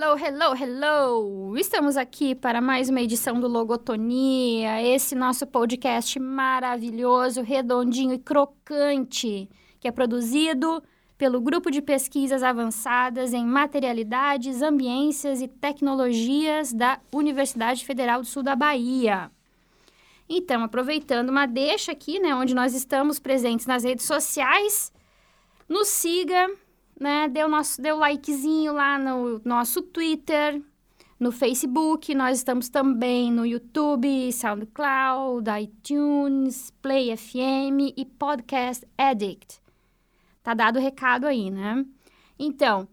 Hello, hello, hello! Estamos aqui para mais uma edição do Logotonia, esse nosso podcast maravilhoso, redondinho e crocante, que é produzido pelo Grupo de Pesquisas Avançadas em Materialidades, Ambiências e Tecnologias da Universidade Federal do Sul da Bahia. Então, aproveitando uma deixa aqui, né, onde nós estamos presentes nas redes sociais, nos siga, né? Dê o nosso o likezinho lá no nosso Twitter, no Facebook, nós estamos também no YouTube, SoundCloud, iTunes, Play FM e Podcast Addict. Tá dado o recado aí, né? Então,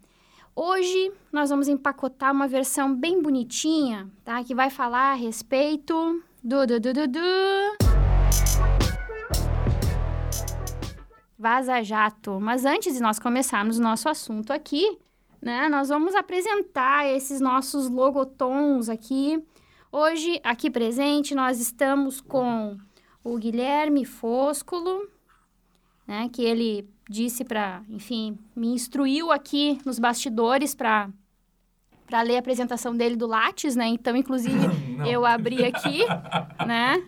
hoje nós vamos empacotar uma versão bem bonitinha, tá? Que vai falar a respeito do do do do do Vaza Jato. Mas antes de nós começarmos o nosso assunto aqui, né, nós vamos apresentar esses nossos logotons aqui. Hoje, aqui presente, nós estamos com o Guilherme Foscolo, né, que ele disse para, enfim, me instruiu aqui nos bastidores para para ler a apresentação dele do Lattes, né? Então, inclusive, eu abri aqui, né?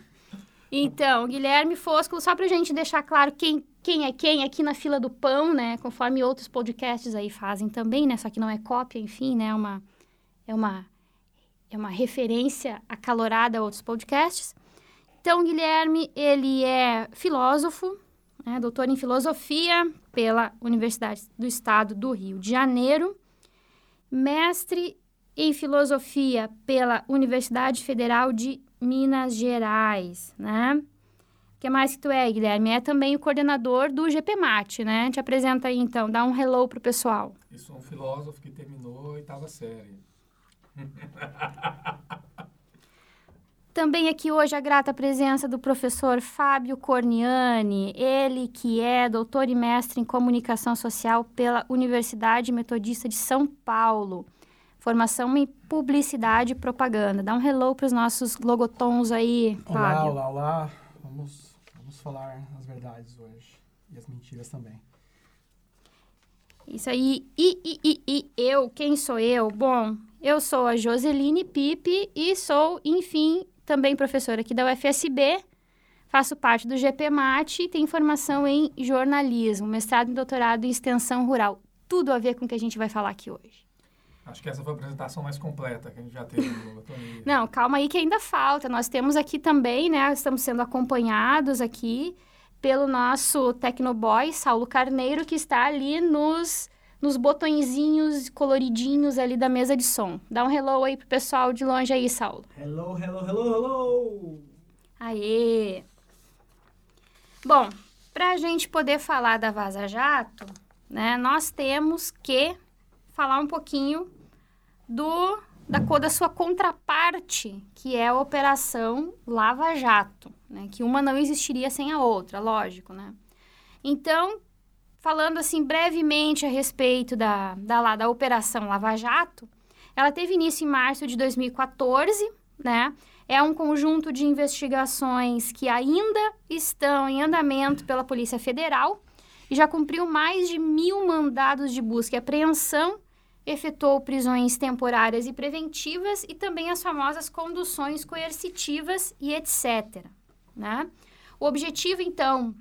Então, Guilherme Foscolo, só para a gente deixar claro quem quem é quem aqui na fila do pão, né? Conforme outros podcasts aí fazem também, né? Só que não é cópia, enfim, né? É uma, é uma, é uma referência acalorada a outros podcasts. Então, Guilherme, ele é filósofo, né? doutor em filosofia pela Universidade do Estado do Rio de Janeiro, mestre em filosofia pela Universidade Federal de Minas Gerais, né? O que mais que tu é, Guilherme? É também o coordenador do GPMAT, né? Te apresenta aí, então. Dá um hello pro pessoal. Eu sou um filósofo que terminou a oitava série. Também aqui hoje a grata presença do professor Fábio Corniani, ele que é doutor e mestre em comunicação social pela Universidade Metodista de São Paulo. Formação em publicidade e propaganda. Dá um hello para os nossos logotons aí, Fábio. Olá, olá, olá. Vamos Vamos falar as verdades hoje. E as mentiras também. Isso aí. E, e, e, e eu, quem sou eu? Bom, eu sou a Joseline Pipe e sou, enfim, também professora aqui da UFSB. Faço parte do GPMAT e tenho formação em jornalismo, mestrado e doutorado em extensão rural. Tudo a ver com o que a gente vai falar aqui hoje. Acho que essa foi a apresentação mais completa que a gente já teve no Não, calma aí que ainda falta. Nós temos aqui também, né? Estamos sendo acompanhados aqui pelo nosso Tecnoboy, Saulo Carneiro, que está ali nos, nos botõezinhos coloridinhos ali da mesa de som. Dá um hello aí pro pessoal de longe aí, Saulo. Hello, hello, hello, hello! Aê! Bom, para a gente poder falar da Vaza Jato, né, nós temos que falar um pouquinho do da, da sua contraparte, que é a Operação Lava Jato, né? Que uma não existiria sem a outra, lógico, né? Então, falando assim brevemente a respeito da, da, da Operação Lava Jato, ela teve início em março de 2014, né? É um conjunto de investigações que ainda estão em andamento pela Polícia Federal e já cumpriu mais de mil mandados de busca e apreensão efetuou prisões temporárias e preventivas e também as famosas conduções coercitivas e etc. Né? O objetivo, então,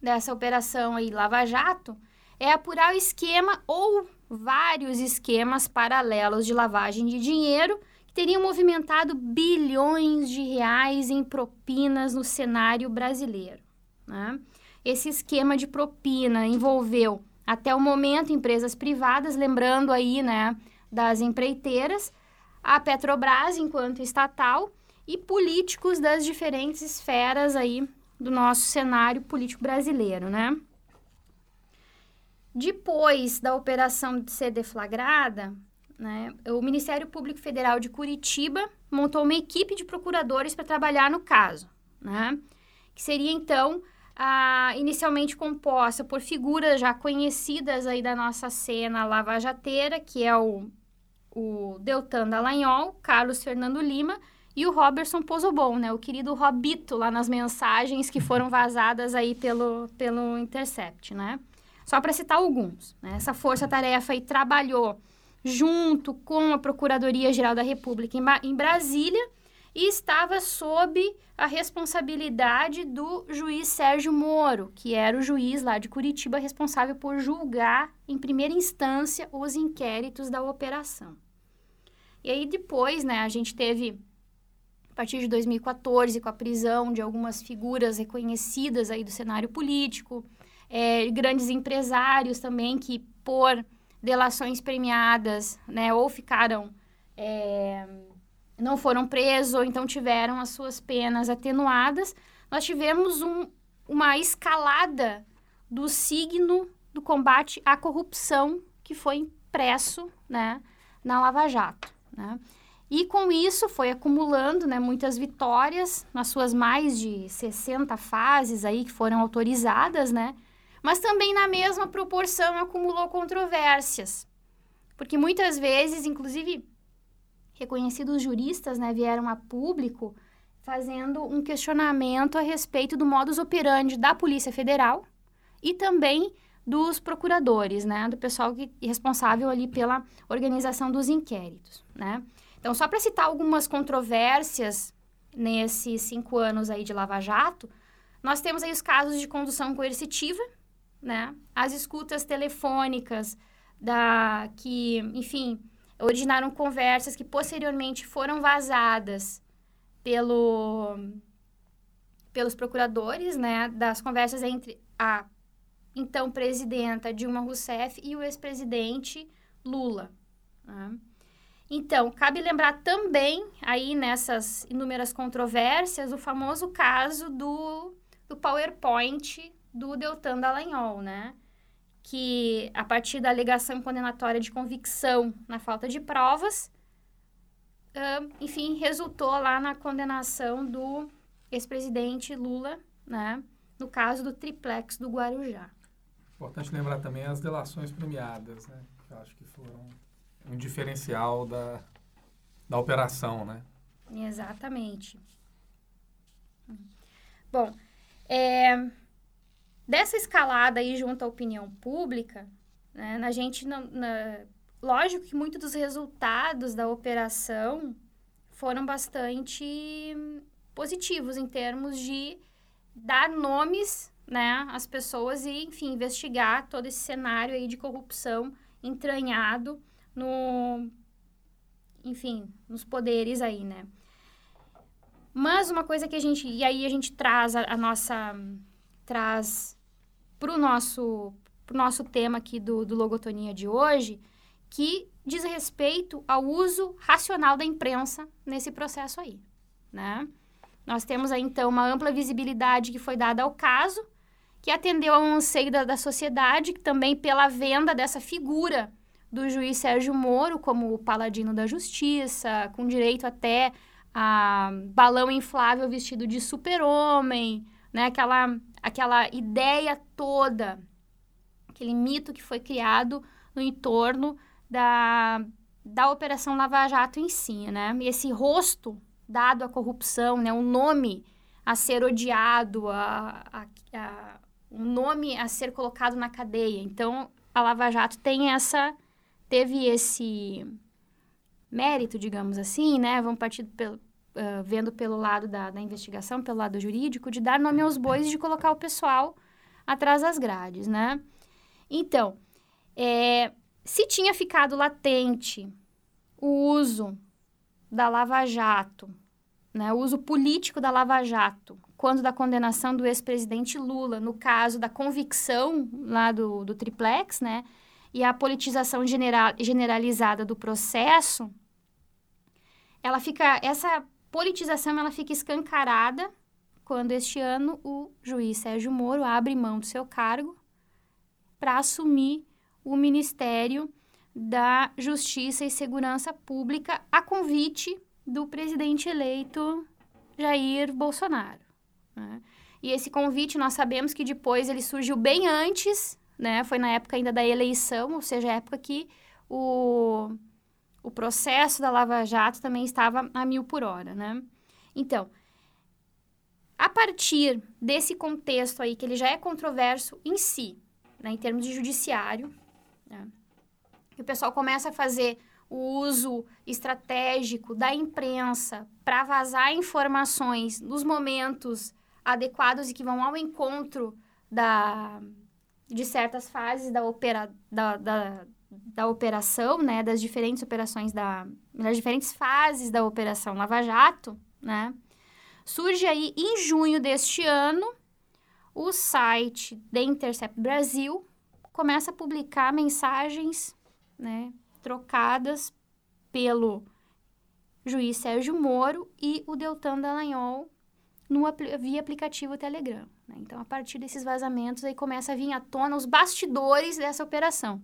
dessa operação aí Lava Jato é apurar o esquema ou vários esquemas paralelos de lavagem de dinheiro que teriam movimentado bilhões de reais em propinas no cenário brasileiro. Né? Esse esquema de propina envolveu até o momento, empresas privadas, lembrando aí, né, das empreiteiras, a Petrobras enquanto estatal e políticos das diferentes esferas aí do nosso cenário político brasileiro, né? Depois da operação de ser deflagrada, né, o Ministério Público Federal de Curitiba montou uma equipe de procuradores para trabalhar no caso, né? Que seria então ah, inicialmente composta por figuras já conhecidas aí da nossa cena lavajateira, que é o, o Deltan Dallagnol, Carlos Fernando Lima e o Robertson Pozobon, né? O querido Robito lá nas mensagens que foram vazadas aí pelo, pelo Intercept, né? Só para citar alguns, né? Essa força-tarefa aí trabalhou junto com a Procuradoria-Geral da República em, em Brasília e estava sob a responsabilidade do juiz Sérgio Moro, que era o juiz lá de Curitiba responsável por julgar em primeira instância os inquéritos da operação. E aí depois, né, a gente teve a partir de 2014 com a prisão de algumas figuras reconhecidas aí do cenário político, é, grandes empresários também que por delações premiadas, né, ou ficaram é, não foram presos ou então tiveram as suas penas atenuadas, nós tivemos um, uma escalada do signo do combate à corrupção que foi impresso né, na Lava Jato. Né? E com isso foi acumulando né, muitas vitórias nas suas mais de 60 fases aí que foram autorizadas, né? Mas também na mesma proporção acumulou controvérsias. Porque muitas vezes, inclusive reconhecidos juristas né, vieram a público fazendo um questionamento a respeito do modus operandi da Polícia Federal e também dos procuradores, né, do pessoal que, responsável ali pela organização dos inquéritos, né. Então, só para citar algumas controvérsias nesses cinco anos aí de Lava Jato, nós temos aí os casos de condução coercitiva, né, as escutas telefônicas da que, enfim, originaram conversas que posteriormente foram vazadas pelo, pelos procuradores, né, das conversas entre a então presidenta Dilma Rousseff e o ex-presidente Lula. Né? Então, cabe lembrar também, aí nessas inúmeras controvérsias, o famoso caso do, do PowerPoint do Deltan Dallagnol, né? Que, a partir da alegação condenatória de convicção na falta de provas, uh, enfim, resultou lá na condenação do ex-presidente Lula, né, no caso do triplex do Guarujá. Importante lembrar também as delações premiadas, né, que eu acho que foram um diferencial da, da operação, né? Exatamente. Bom, é, Dessa escalada aí junto à opinião pública, né, a gente na, lógico que muitos dos resultados da operação foram bastante positivos em termos de dar nomes né, às pessoas e, enfim, investigar todo esse cenário aí de corrupção entranhado no, enfim, nos poderes aí, né? Mas uma coisa que a gente, e aí a gente traz a, a nossa, traz para o nosso, pro nosso tema aqui do, do Logotonia de hoje, que diz respeito ao uso racional da imprensa nesse processo aí, né? Nós temos aí, então, uma ampla visibilidade que foi dada ao caso, que atendeu a um anseio da, da sociedade, também pela venda dessa figura do juiz Sérgio Moro como o paladino da justiça, com direito até a balão inflável vestido de super-homem, né? Aquela, aquela ideia toda, aquele mito que foi criado no entorno da, da Operação Lava Jato em si, né? E esse rosto dado à corrupção, né? Um nome a ser odiado, a, a, a, um nome a ser colocado na cadeia. Então, a Lava Jato tem essa... Teve esse mérito, digamos assim, né? Vamos partir pelo, uh, vendo pelo lado da, da investigação, pelo lado jurídico, de dar nome aos bois e de colocar o pessoal atrás das grades, né? Então, é, se tinha ficado latente o uso da Lava Jato, né, o uso político da Lava Jato, quando da condenação do ex-presidente Lula, no caso da convicção lá do, do triplex, né, e a politização general, generalizada do processo, ela fica, essa politização ela fica escancarada quando este ano o juiz Sérgio Moro abre mão do seu cargo para assumir o Ministério da Justiça e Segurança Pública a convite do presidente eleito Jair Bolsonaro. Né? E esse convite nós sabemos que depois ele surgiu bem antes, né? Foi na época ainda da eleição, ou seja, a época que o o processo da Lava Jato também estava a mil por hora, né? Então, a partir desse contexto aí, que ele já é controverso em si, né, em termos de judiciário, né, o pessoal começa a fazer o uso estratégico da imprensa para vazar informações nos momentos adequados e que vão ao encontro da, de certas fases da, opera, da, da, da operação, né, das diferentes operações da, das diferentes fases da operação Lava Jato, né, surge aí em junho deste ano o site The Intercept Brasil começa a publicar mensagens, né, trocadas pelo juiz Sérgio Moro e o Deltan Dallagnol no, via aplicativo Telegram. Né? Então, a partir desses vazamentos, aí começa a vir à tona os bastidores dessa operação.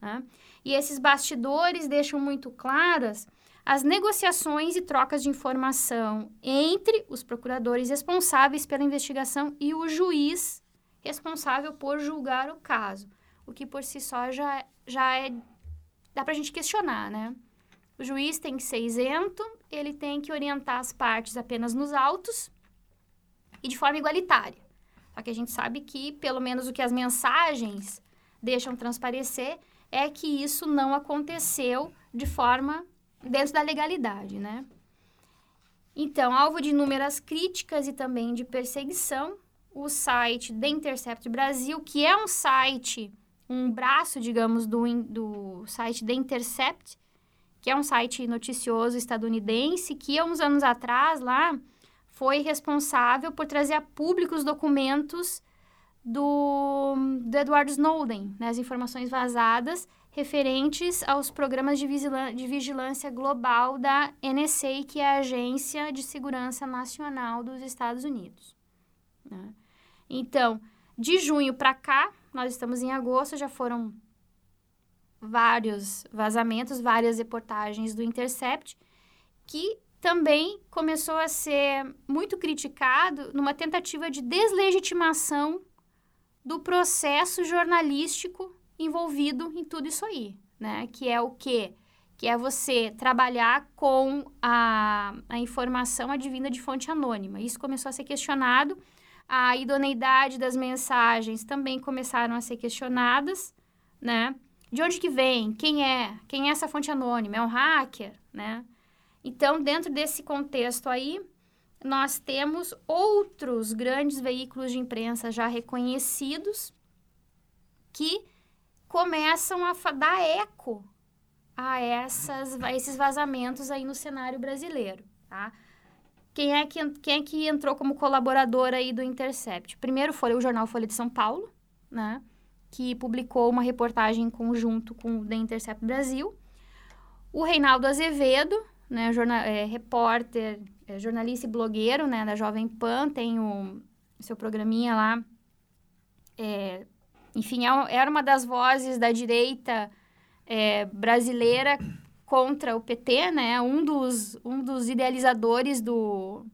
Né? E esses bastidores deixam muito claras as negociações e trocas de informação entre os procuradores responsáveis pela investigação e o juiz responsável por julgar o caso, o que por si só já, já é dá para a gente questionar, né? O juiz tem que ser isento, ele tem que orientar as partes apenas nos autos e de forma igualitária. Só que a gente sabe que, pelo menos o que as mensagens deixam transparecer, é que isso não aconteceu de forma dentro da legalidade, né? Então, alvo de inúmeras críticas e também de perseguição, o site The Intercept Brasil, que é um site, um braço, digamos, do, do site The Intercept, que é um site noticioso estadunidense, que há uns anos atrás lá foi responsável por trazer a público os documentos do, do Edward Snowden, né, as informações vazadas referentes aos programas de, de vigilância global da NSA, que é a Agência de Segurança Nacional dos Estados Unidos. Né? Então, de junho para cá, nós estamos em agosto, já foram vários vazamentos, várias reportagens do Intercept, que também começou a ser muito criticado numa tentativa de deslegitimação do processo jornalístico envolvido em tudo isso aí, né? Que é o quê? Que é você trabalhar com a, a informação advinda de fonte anônima. Isso começou a ser questionado. A idoneidade das mensagens também começaram a ser questionadas, né? De onde que vem? Quem é? Quem é essa fonte anônima? É um hacker, né? Então, dentro desse contexto aí, nós temos outros grandes veículos de imprensa já reconhecidos que começam a dar eco a, essas, a esses vazamentos aí no cenário brasileiro, tá? Quem é, que, quem é que entrou como colaborador aí do Intercept? Primeiro foi o jornal Folha de São Paulo, né? Que publicou uma reportagem em conjunto com o The Intercept Brasil. O Reinaldo Azevedo, né? Jornal, é, repórter, é, jornalista e blogueiro, né? Da Jovem Pan, tem o seu programinha lá, é, enfim, é era uma das vozes da direita é, brasileira contra o PT, né? Um dos, um dos idealizadores do,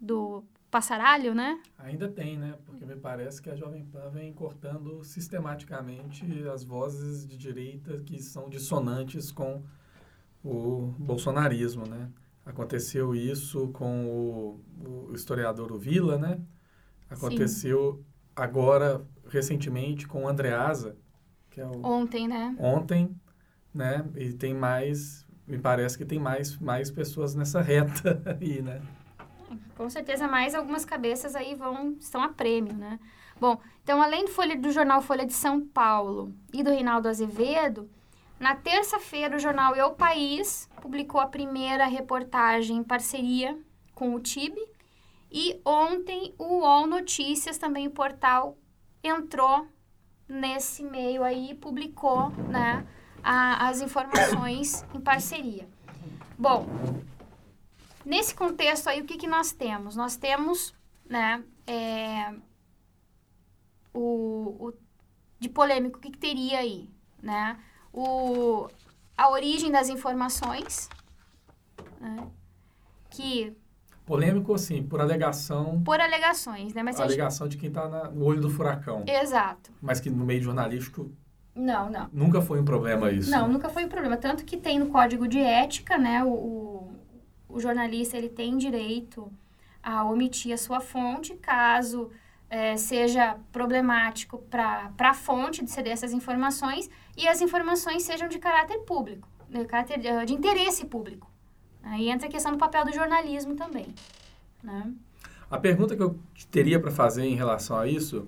do passaralho, né? Ainda tem, né? Porque me parece que a Jovem Pan vem cortando sistematicamente as vozes de direita que são dissonantes com o bolsonarismo, né? Aconteceu isso com o, o historiador Vila, né? Aconteceu Sim agora, recentemente, com o Andreasa, que é o... Ontem, né? Ontem, né? E tem mais, me parece que tem mais, mais pessoas nessa reta aí, né? Com certeza, mais algumas cabeças aí vão, estão a prêmio, né? Bom, então, além do, Folha, do jornal Folha de São Paulo e do Reinaldo Azevedo, na terça-feira, o jornal Eu País publicou a primeira reportagem em parceria com o TIB, e ontem o UOL Notícias, também o portal, entrou nesse meio aí e publicou né, a, as informações em parceria. Bom, nesse contexto aí, o que, que nós temos? Nós temos, né, é, o, o, de polêmico, o que, que teria aí, né? O, a origem das informações, né, que Polêmico, assim, por alegação. Por alegações, né? Mas alegação gente... de quem está no olho do furacão. Exato. Mas que no meio jornalístico. Não, não. Nunca foi um problema isso. Não, nunca foi um problema. Tanto que tem no código de ética, né? O, o, o jornalista ele tem direito a omitir a sua fonte caso é, seja problemático para a fonte de ceder essas informações e as informações sejam de caráter público, de, caráter, de interesse público. Aí entra a questão do papel do jornalismo também. Né? A pergunta que eu teria para fazer em relação a isso,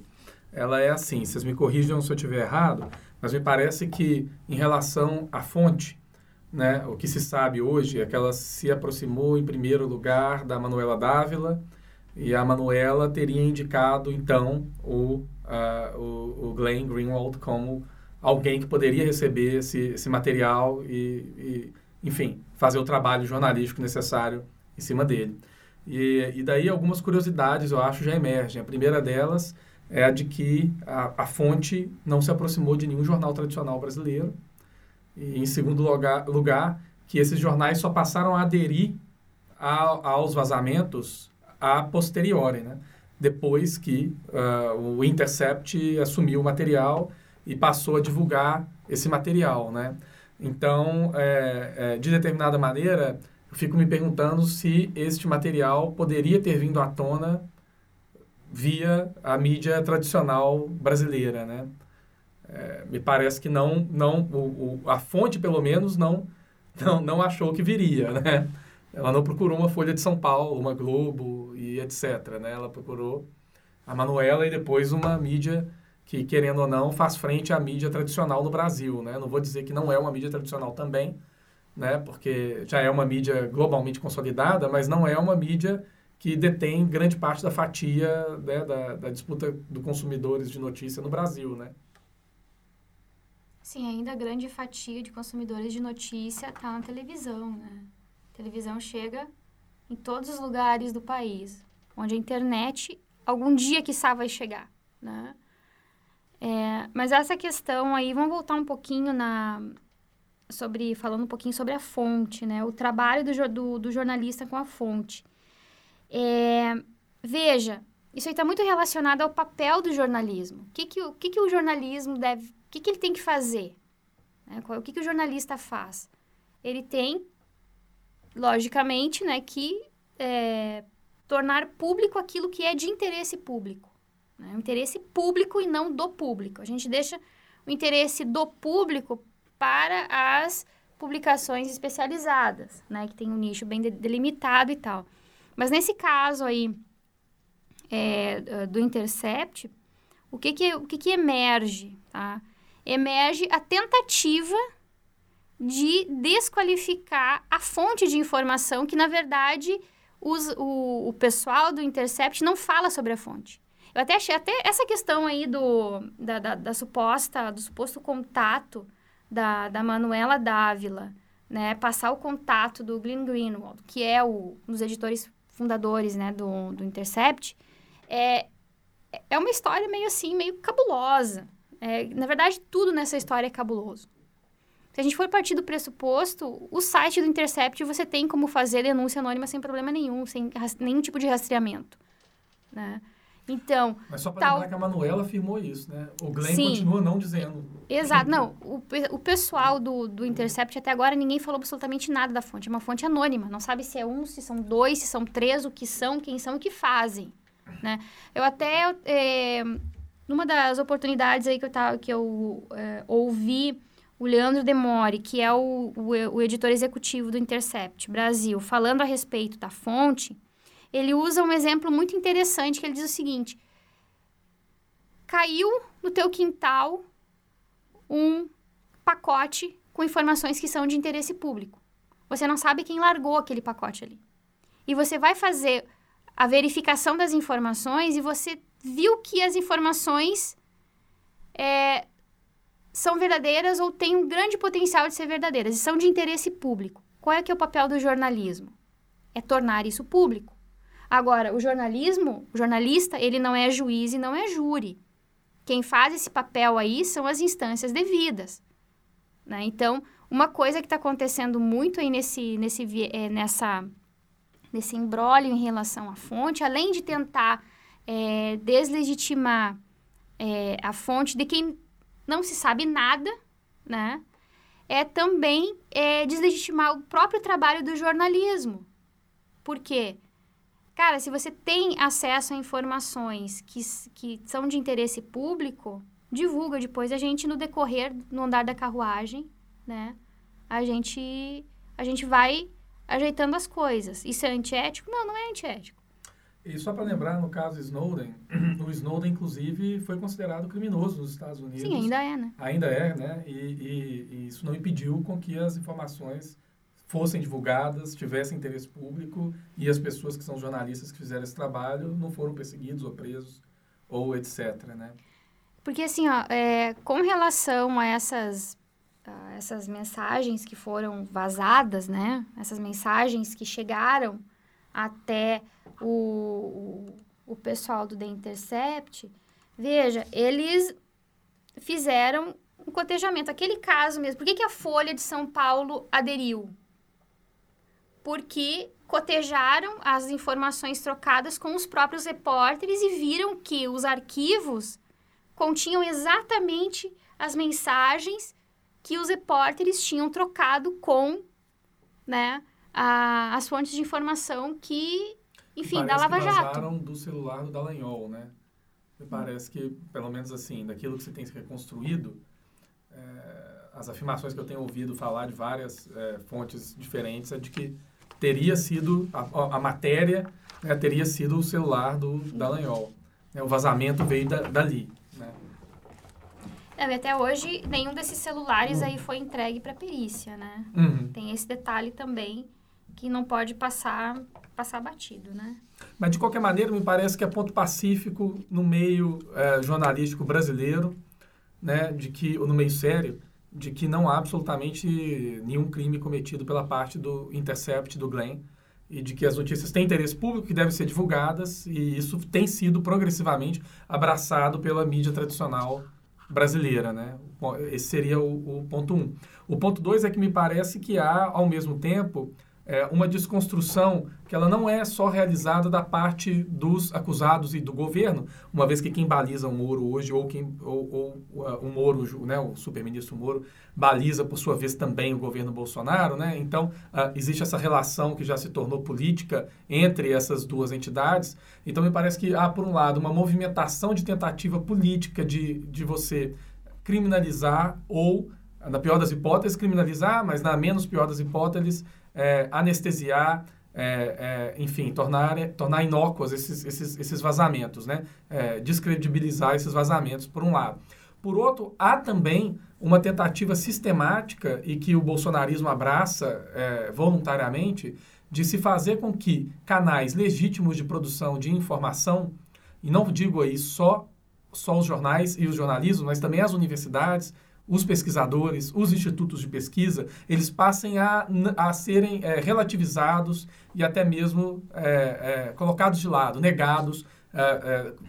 ela é assim, vocês me corrijam se eu estiver errado, mas me parece que em relação à fonte, né, o que se sabe hoje é que ela se aproximou em primeiro lugar da Manuela Dávila e a Manuela teria indicado então o, uh, o, o Glenn Greenwald como alguém que poderia receber esse, esse material e, e, enfim, fazer o trabalho jornalístico necessário em cima dele. E, e daí algumas curiosidades, eu acho, já emergem. A primeira delas é a de que a, a fonte não se aproximou de nenhum jornal tradicional brasileiro. E, em segundo lugar, lugar que esses jornais só passaram a aderir a, aos vazamentos a posteriori, né? depois que uh, o Intercept assumiu o material e passou a divulgar esse material. Né? Então, é, é, de determinada maneira, eu fico me perguntando se este material poderia ter vindo à tona via a mídia tradicional brasileira, né? É, me parece que não, não o, o, a fonte pelo menos não, não, não achou que viria, né? Ela não procurou uma Folha de São Paulo, uma Globo e etc, né? Ela procurou a Manuela e depois uma mídia que, querendo ou não, faz frente à mídia tradicional no Brasil, né? Não vou dizer que não é uma mídia tradicional também, né? Porque já é uma mídia globalmente consolidada, mas não é uma mídia que detém grande parte da fatia né, da, da disputa do consumidores de notícia no Brasil, né? Sim, ainda a grande fatia de consumidores de notícia está na televisão, né? A televisão chega em todos os lugares do país, onde a internet algum dia que vai chegar, né? É, mas essa questão aí, vamos voltar um pouquinho na, sobre falando um pouquinho sobre a fonte, né? O trabalho do, do, do jornalista com a fonte. É, veja, isso aí está muito relacionado ao papel do jornalismo. O que, que, o, que, que o jornalismo deve... O que, que ele tem que fazer? Né? O que, que o jornalista faz? Ele tem, logicamente, né, que é, tornar público aquilo que é de interesse público. Né? Interesse público e não do público. A gente deixa o interesse do público para as publicações especializadas, né? Que tem um nicho bem delimitado e tal. Mas nesse caso aí é, do Intercept, o que que, o que que emerge, tá? Emerge a tentativa de desqualificar a fonte de informação que, na verdade, os, o, o pessoal do Intercept não fala sobre a fonte. Eu até achei até essa questão aí do, da, da, da suposta, do suposto contato da, da Manuela Dávila, né, passar o contato do Glenn Greenwald, que é o, um dos editores fundadores, né, do, do Intercept, é, é uma história meio assim, meio cabulosa. É, na verdade, tudo nessa história é cabuloso. Se a gente for partir do pressuposto, o site do Intercept você tem como fazer denúncia anônima sem problema nenhum, sem nenhum tipo de rastreamento, né? Então. Mas só para tal... lembrar que a Manuela afirmou isso, né? O Glenn Sim. continua não dizendo. Exato. Não, o, o pessoal do, do Intercept até agora ninguém falou absolutamente nada da fonte. É uma fonte anônima. Não sabe se é um, se são dois, se são três, o que são, quem são, o que fazem. Né? Eu até. É, numa das oportunidades aí que eu, tava, que eu é, ouvi o Leandro Demore, que é o, o, o editor executivo do Intercept Brasil, falando a respeito da fonte ele usa um exemplo muito interessante que ele diz o seguinte: caiu no teu quintal um pacote com informações que são de interesse público. Você não sabe quem largou aquele pacote ali. E você vai fazer a verificação das informações e você viu que as informações é, são verdadeiras ou têm um grande potencial de ser verdadeiras e são de interesse público. Qual é que é o papel do jornalismo? É tornar isso público. Agora, o jornalismo, o jornalista, ele não é juiz e não é júri. Quem faz esse papel aí são as instâncias devidas. Né? Então, uma coisa que está acontecendo muito aí nesse, nesse, é, nessa, nesse embrólio em relação à fonte, além de tentar é, deslegitimar é, a fonte de quem não se sabe nada, né? É também deslegitimar o próprio trabalho do jornalismo. Por quê? Cara, se você tem acesso a informações que, que são de interesse público, divulga depois. A gente, no decorrer, no andar da carruagem, né? A gente, a gente vai ajeitando as coisas. Isso é antiético? Não, não é antiético. E só para lembrar, no caso Snowden, o Snowden, inclusive, foi considerado criminoso nos Estados Unidos. Sim, ainda é, né? Ainda é, né? E, e, e isso não impediu com que as informações fossem divulgadas, tivessem interesse público e as pessoas que são jornalistas que fizeram esse trabalho não foram perseguidos ou presos ou etc, né? Porque, assim, ó, é, com relação a essas, a essas mensagens que foram vazadas, né? Essas mensagens que chegaram até o, o, o pessoal do The Intercept, veja, eles fizeram um cotejamento. Aquele caso mesmo, por que, que a Folha de São Paulo aderiu? Porque cotejaram as informações trocadas com os próprios repórteres e viram que os arquivos continham exatamente as mensagens que os repórteres tinham trocado com né, a, as fontes de informação que enfim, da Lava Jato. Parece do celular do Dallagnol, né? Me parece que, pelo menos assim, daquilo que você tem reconstruído, é, as afirmações que eu tenho ouvido falar de várias é, fontes diferentes é de que teria sido, a, a matéria né, teria sido o celular do Dallagnol. Né? O vazamento veio da, dali, né? Não, e até hoje, nenhum desses celulares uhum. aí foi entregue para perícia, né? Uhum. Tem esse detalhe também que não pode passar passar batido, né? Mas, de qualquer maneira, me parece que é ponto pacífico no meio é, jornalístico brasileiro, né, de que, ou no meio sério, de que não há absolutamente nenhum crime cometido pela parte do Intercept, do Glenn, e de que as notícias têm interesse público que devem ser divulgadas, e isso tem sido progressivamente abraçado pela mídia tradicional brasileira, né? Esse seria o, o ponto um. O ponto dois é que me parece que há, ao mesmo tempo, é, uma desconstrução que ela não é só realizada da parte dos acusados e do governo, uma vez que quem baliza o Moro hoje, ou, quem, ou, ou uh, o Moro, né, o superministro Moro, baliza, por sua vez, também o governo Bolsonaro. Né? Então, uh, existe essa relação que já se tornou política entre essas duas entidades. Então, me parece que há, por um lado, uma movimentação de tentativa política de, de você criminalizar ou, na pior das hipóteses, criminalizar, mas na menos pior das hipóteses, é, anestesiar, é, é, enfim, tornar, tornar inócuos esses, esses, esses vazamentos, né? É, descredibilizar esses vazamentos, por um lado. Por outro, há também uma tentativa sistemática e que o bolsonarismo abraça é, voluntariamente de se fazer com que canais legítimos de produção de informação, e não digo aí só, só os jornais e os jornalismos, mas também as universidades, os pesquisadores, os institutos de pesquisa, eles passem a, a serem é, relativizados e até mesmo é, é, colocados de lado, negados,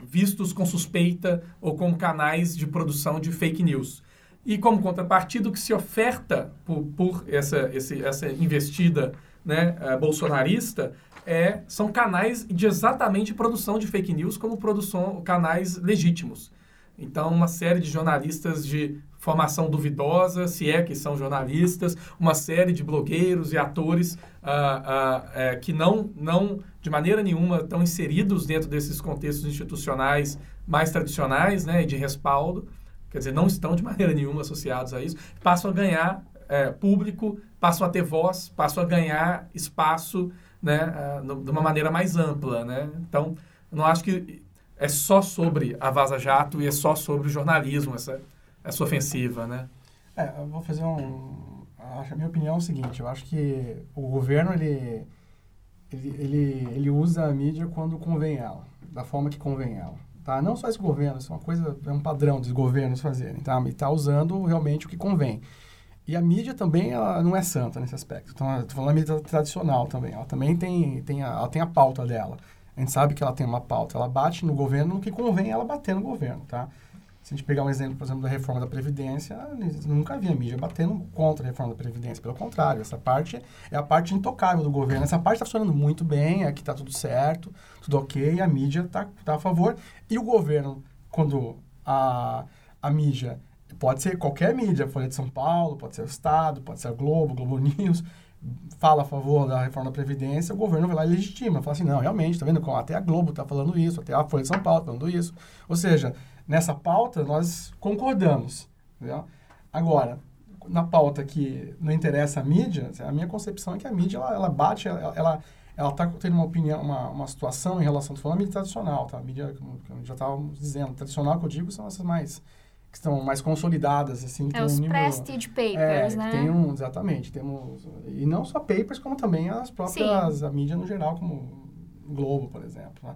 vistos com suspeita ou como canais de produção de fake news. E como contrapartida, o que se oferta por, por essa, esse, essa investida né, bolsonarista é, são canais de exatamente produção de fake news como produção, canais legítimos. Então, uma série de jornalistas de formação duvidosa, se é que são jornalistas, uma série de blogueiros e atores ah, ah, é, que não, não, de maneira nenhuma, estão inseridos dentro desses contextos institucionais mais tradicionais né, de respaldo, quer dizer, não estão de maneira nenhuma associados a isso, passam a ganhar é, público, passam a ter voz, passam a ganhar espaço né, ah, de uma maneira mais ampla. Né? Então, não acho que é só sobre a Vaza Jato e é só sobre o jornalismo essa, essa ofensiva, né? É, eu vou fazer um... A minha opinião é o seguinte, eu acho que o governo, ele, ele, ele, ele usa a mídia quando convém ela, da forma que convém ela. Tá? Não só esse governo, isso é uma coisa, é um padrão dos governos fazerem, tá? E tá usando realmente o que convém. E a mídia também, ela não é santa nesse aspecto. Então, estou falando da mídia tradicional também. Ela também tem, tem, a, ela tem a pauta dela. A gente sabe que ela tem uma pauta. Ela bate no governo no que convém ela bater no governo, tá? Se a gente pegar um exemplo, por exemplo, da reforma da Previdência, nunca vi a mídia batendo contra a reforma da Previdência. Pelo contrário, essa parte é a parte intocável do governo. Essa parte está funcionando muito bem, aqui está tudo certo, tudo ok, a mídia está tá a favor. E o governo, quando a, a mídia, pode ser qualquer mídia, Folha de São Paulo, pode ser o Estado, pode ser a Globo, Globo News, fala a favor da reforma da Previdência, o governo vai lá e legitima. Fala assim, não, realmente, tá vendo? Até a Globo está falando isso, até a Folha de São Paulo está falando isso. Ou seja, nessa pauta nós concordamos. Entendeu? Agora, na pauta que não interessa a mídia, a minha concepção é que a mídia, ela, ela bate, ela, ela está tendo uma opinião, uma, uma situação em relação, falando à mídia tradicional, tá? A mídia, como, já estávamos dizendo, tradicional que eu digo são essas mais que estão mais consolidadas, assim. Que é os um nível, prestige papers, é, né? Tem um, exatamente, temos, e não só papers, como também as próprias, Sim. a mídia no geral, como Globo, por exemplo, né?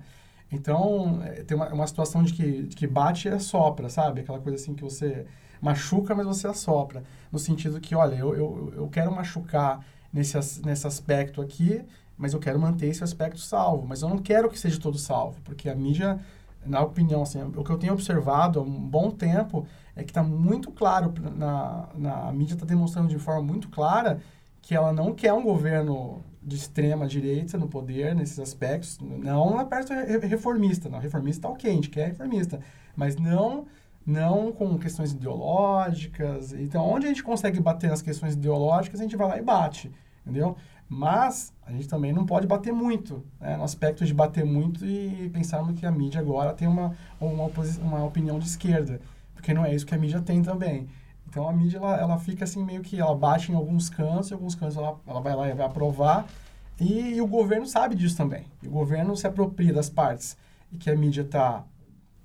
Então, é, tem uma, uma situação de que, de que bate e assopra, sabe? Aquela coisa assim que você machuca, mas você assopra. No sentido que, olha, eu, eu, eu quero machucar nesse, nesse aspecto aqui, mas eu quero manter esse aspecto salvo. Mas eu não quero que seja todo salvo, porque a mídia na opinião, assim, o que eu tenho observado há um bom tempo é que está muito claro, na, na a mídia está demonstrando de forma muito clara que ela não quer um governo de extrema direita no poder, nesses aspectos, não na parte reformista, não, reformista está ok, a gente quer reformista, mas não não com questões ideológicas. Então, onde a gente consegue bater nas questões ideológicas, a gente vai lá e bate, entendeu? Mas a gente também não pode bater muito, né? no aspecto de bater muito e pensarmos que a mídia agora tem uma, uma, uma opinião de esquerda, porque não é isso que a mídia tem também. Então a mídia ela, ela fica assim meio que ela bate em alguns cantos, em alguns cantos ela, ela vai lá e vai aprovar, e, e o governo sabe disso também. E o governo se apropria das partes e que a mídia está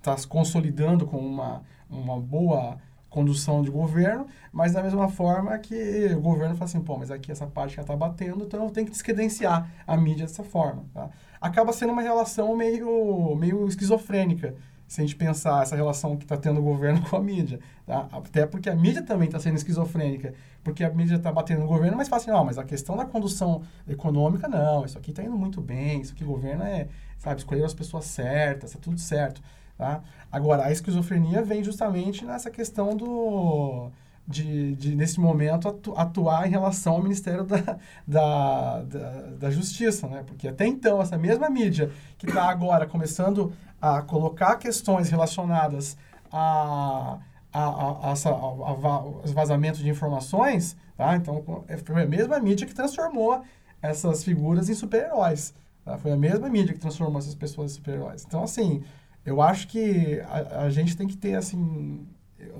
tá se consolidando com uma, uma boa condução de governo, mas da mesma forma que o governo fala assim, pô, mas aqui essa parte já está batendo, então eu tenho que descredenciar a mídia dessa forma. Tá? Acaba sendo uma relação meio, meio esquizofrênica, se a gente pensar essa relação que está tendo o governo com a mídia. Tá? Até porque a mídia também está sendo esquizofrênica, porque a mídia está batendo no governo, mas fala assim, não, mas a questão da condução econômica, não, isso aqui está indo muito bem, isso aqui o governo é, sabe, escolheu as pessoas certas, está tudo certo. Tá? Agora, a esquizofrenia vem justamente nessa questão do... De, de, nesse momento, atu, atuar em relação ao Ministério da, da, da, da, Justiça, né? Porque até então, essa mesma mídia que está agora começando a colocar questões relacionadas a, a, a, a, a, vazamento de informações, tá? Então, é, foi a mesma mídia que transformou essas figuras em super-heróis. Tá? Foi a mesma mídia que transformou essas pessoas em super-heróis. Então, assim, eu acho que a, a gente tem que ter, assim,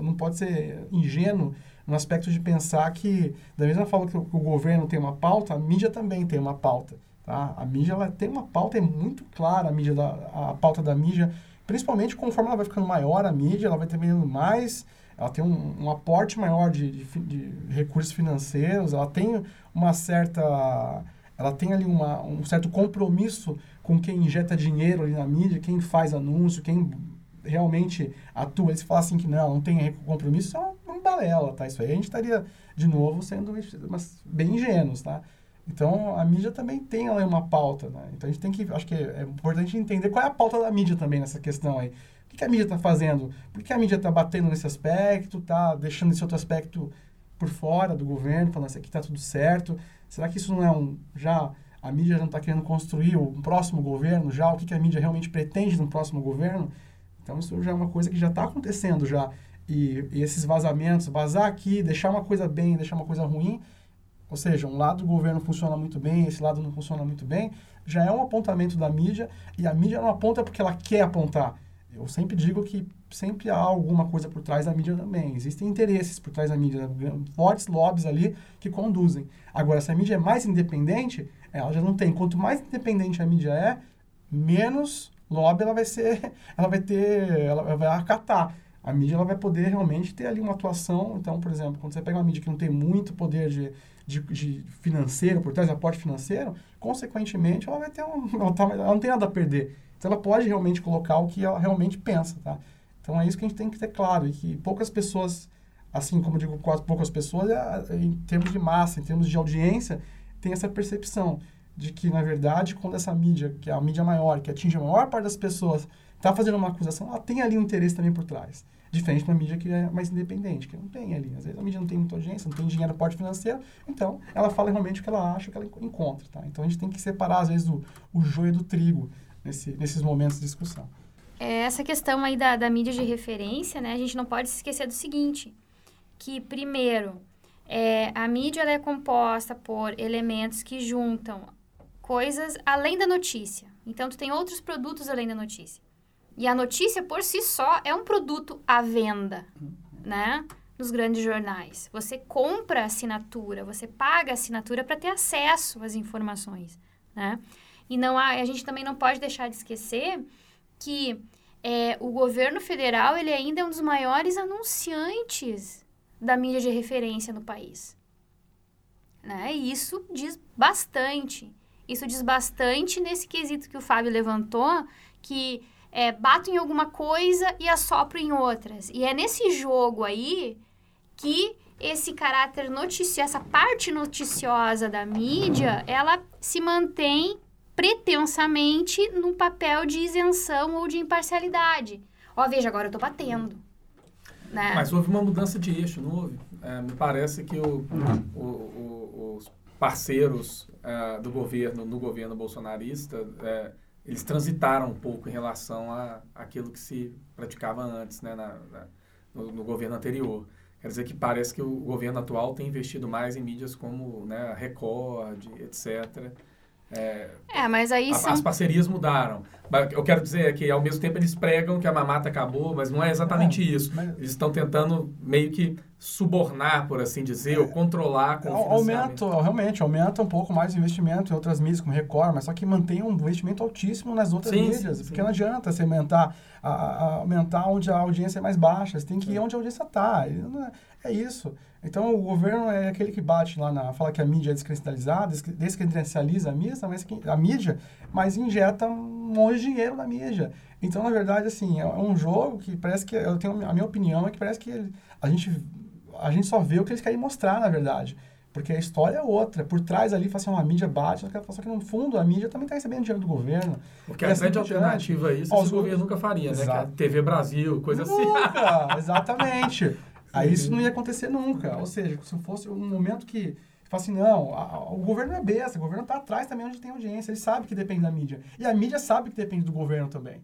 não pode ser ingênuo no aspecto de pensar que, da mesma forma que o, que o governo tem uma pauta, a mídia também tem uma pauta. Tá? A mídia ela tem uma pauta, é muito clara a, mídia da, a pauta da mídia, principalmente conforme ela vai ficando maior a mídia, ela vai terminando mais, ela tem um, um aporte maior de, de, de, recursos financeiros, ela tem uma certa ela tem ali uma, um certo compromisso com quem injeta dinheiro ali na mídia, quem faz anúncio, quem realmente atua. Eles falam assim que não, não tem compromisso, isso é uma, balela, tá? Isso aí a gente estaria, de novo, sendo mas, bem ingênuos, tá? Então, a mídia também tem ali uma pauta, né? Então, a gente tem que, acho que é importante entender qual é a pauta da mídia também nessa questão aí. O que, que a mídia está fazendo? Por que a mídia está batendo nesse aspecto, está deixando esse outro aspecto por fora do governo, falando assim, aqui está tudo certo? Será que isso não é um, já a mídia não está querendo construir um próximo governo já, o que, que a mídia realmente pretende no próximo governo. Então, isso já é uma coisa que já está acontecendo já. E, e, esses vazamentos, vazar aqui, deixar uma coisa bem, deixar uma coisa ruim, ou seja, um lado do governo funciona muito bem, esse lado não funciona muito bem, já é um apontamento da mídia, e a mídia não aponta porque ela quer apontar. Eu sempre digo que sempre há alguma coisa por trás da mídia também. Existem interesses por trás da mídia, fortes lobbies ali que conduzem. Agora, se a mídia é mais independente, ela já não tem. Quanto mais independente a mídia é, menos lobby ela vai ser, ela vai ter, ela vai acatar. A mídia ela vai poder realmente ter ali uma atuação. Então, por exemplo, quando você pega uma mídia que não tem muito poder de, de, de financeiro por trás, aporte financeiro, consequentemente ela vai ter um, ela, tá, ela não tem nada a perder. Então ela pode realmente colocar o que ela realmente pensa, tá? Então é isso que a gente tem que ter claro e que poucas pessoas, assim como eu digo, quase poucas pessoas, é, em termos de massa, em termos de audiência, tem essa percepção de que, na verdade, quando essa mídia, que é a mídia maior, que atinge a maior parte das pessoas, está fazendo uma acusação, ela tem ali um interesse também por trás. Diferente da mídia que é mais independente, que não tem ali. Às vezes a mídia não tem muita audiência, não tem dinheiro, porte financeiro, então ela fala realmente o que ela acha, o que ela encontra. Tá? Então a gente tem que separar, às vezes, o, o joio do trigo nesse, nesses momentos de discussão. É, essa questão aí da, da mídia de referência, né? A gente não pode se esquecer do seguinte, que, primeiro, é, a mídia é composta por elementos que juntam coisas além da notícia. Então, tu tem outros produtos além da notícia. E a notícia, por si só, é um produto à venda, né? Nos grandes jornais. Você compra assinatura, você paga assinatura para ter acesso às informações, né? E não há, a gente também não pode deixar de esquecer que é, o governo federal ele ainda é um dos maiores anunciantes da mídia de referência no país. Né? E isso diz bastante. Isso diz bastante nesse quesito que o Fábio levantou, que é, bato em alguma coisa e assopro em outras. E é nesse jogo aí que esse caráter noticioso, essa parte noticiosa da mídia, ela se mantém pretensamente no papel de isenção ou de imparcialidade. Ó, veja, agora eu tô batendo. Né? Mas houve uma mudança de eixo, não houve? É, me parece que o, o, o, os parceiros é, do governo, no governo bolsonarista, é, eles transitaram um pouco em relação a aquilo que se praticava antes, né, na, na no, no, governo anterior. Quer dizer que parece que o governo atual tem investido mais em mídias como né, Record, etc., é, é, mas aí a, são... As parcerias mudaram. Eu quero dizer que, ao mesmo tempo, eles pregam que a mamata acabou, mas não é exatamente é, isso. Mas... Eles estão tentando meio que subornar, por assim dizer, é, ou controlar com o aumento, Realmente, aumenta um pouco mais o investimento em outras mídias, como Record, mas só que mantém um investimento altíssimo nas outras sim, mídias. Sim, porque sim. não adianta você aumentar, a, a, aumentar onde a audiência é mais baixa. Você tem que ir onde a audiência está. É, é isso. Então, o governo é aquele que bate lá na... Fala que a mídia é descredencializada, descredencializa a mídia, mas a mídia, mas injeta um monte de dinheiro na mídia. Então, na verdade, assim, é um jogo que parece que... Eu tenho... A minha opinião é que parece que a gente, a gente só vê o que eles querem mostrar, na verdade. Porque a história é outra. Por trás ali, fala assim, uma mídia bate, só que no fundo a mídia também está recebendo dinheiro do governo. Porque a assim grande alternativa a isso, o governo nunca faria, né? É a TV Brasil, coisa nunca, assim. Exatamente. Aí isso não ia acontecer nunca. Ou seja, se fosse um momento que fala assim, não, a, a, o governo é besta, o governo está atrás também onde tem audiência, ele sabe que depende da mídia. E a mídia sabe que depende do governo também.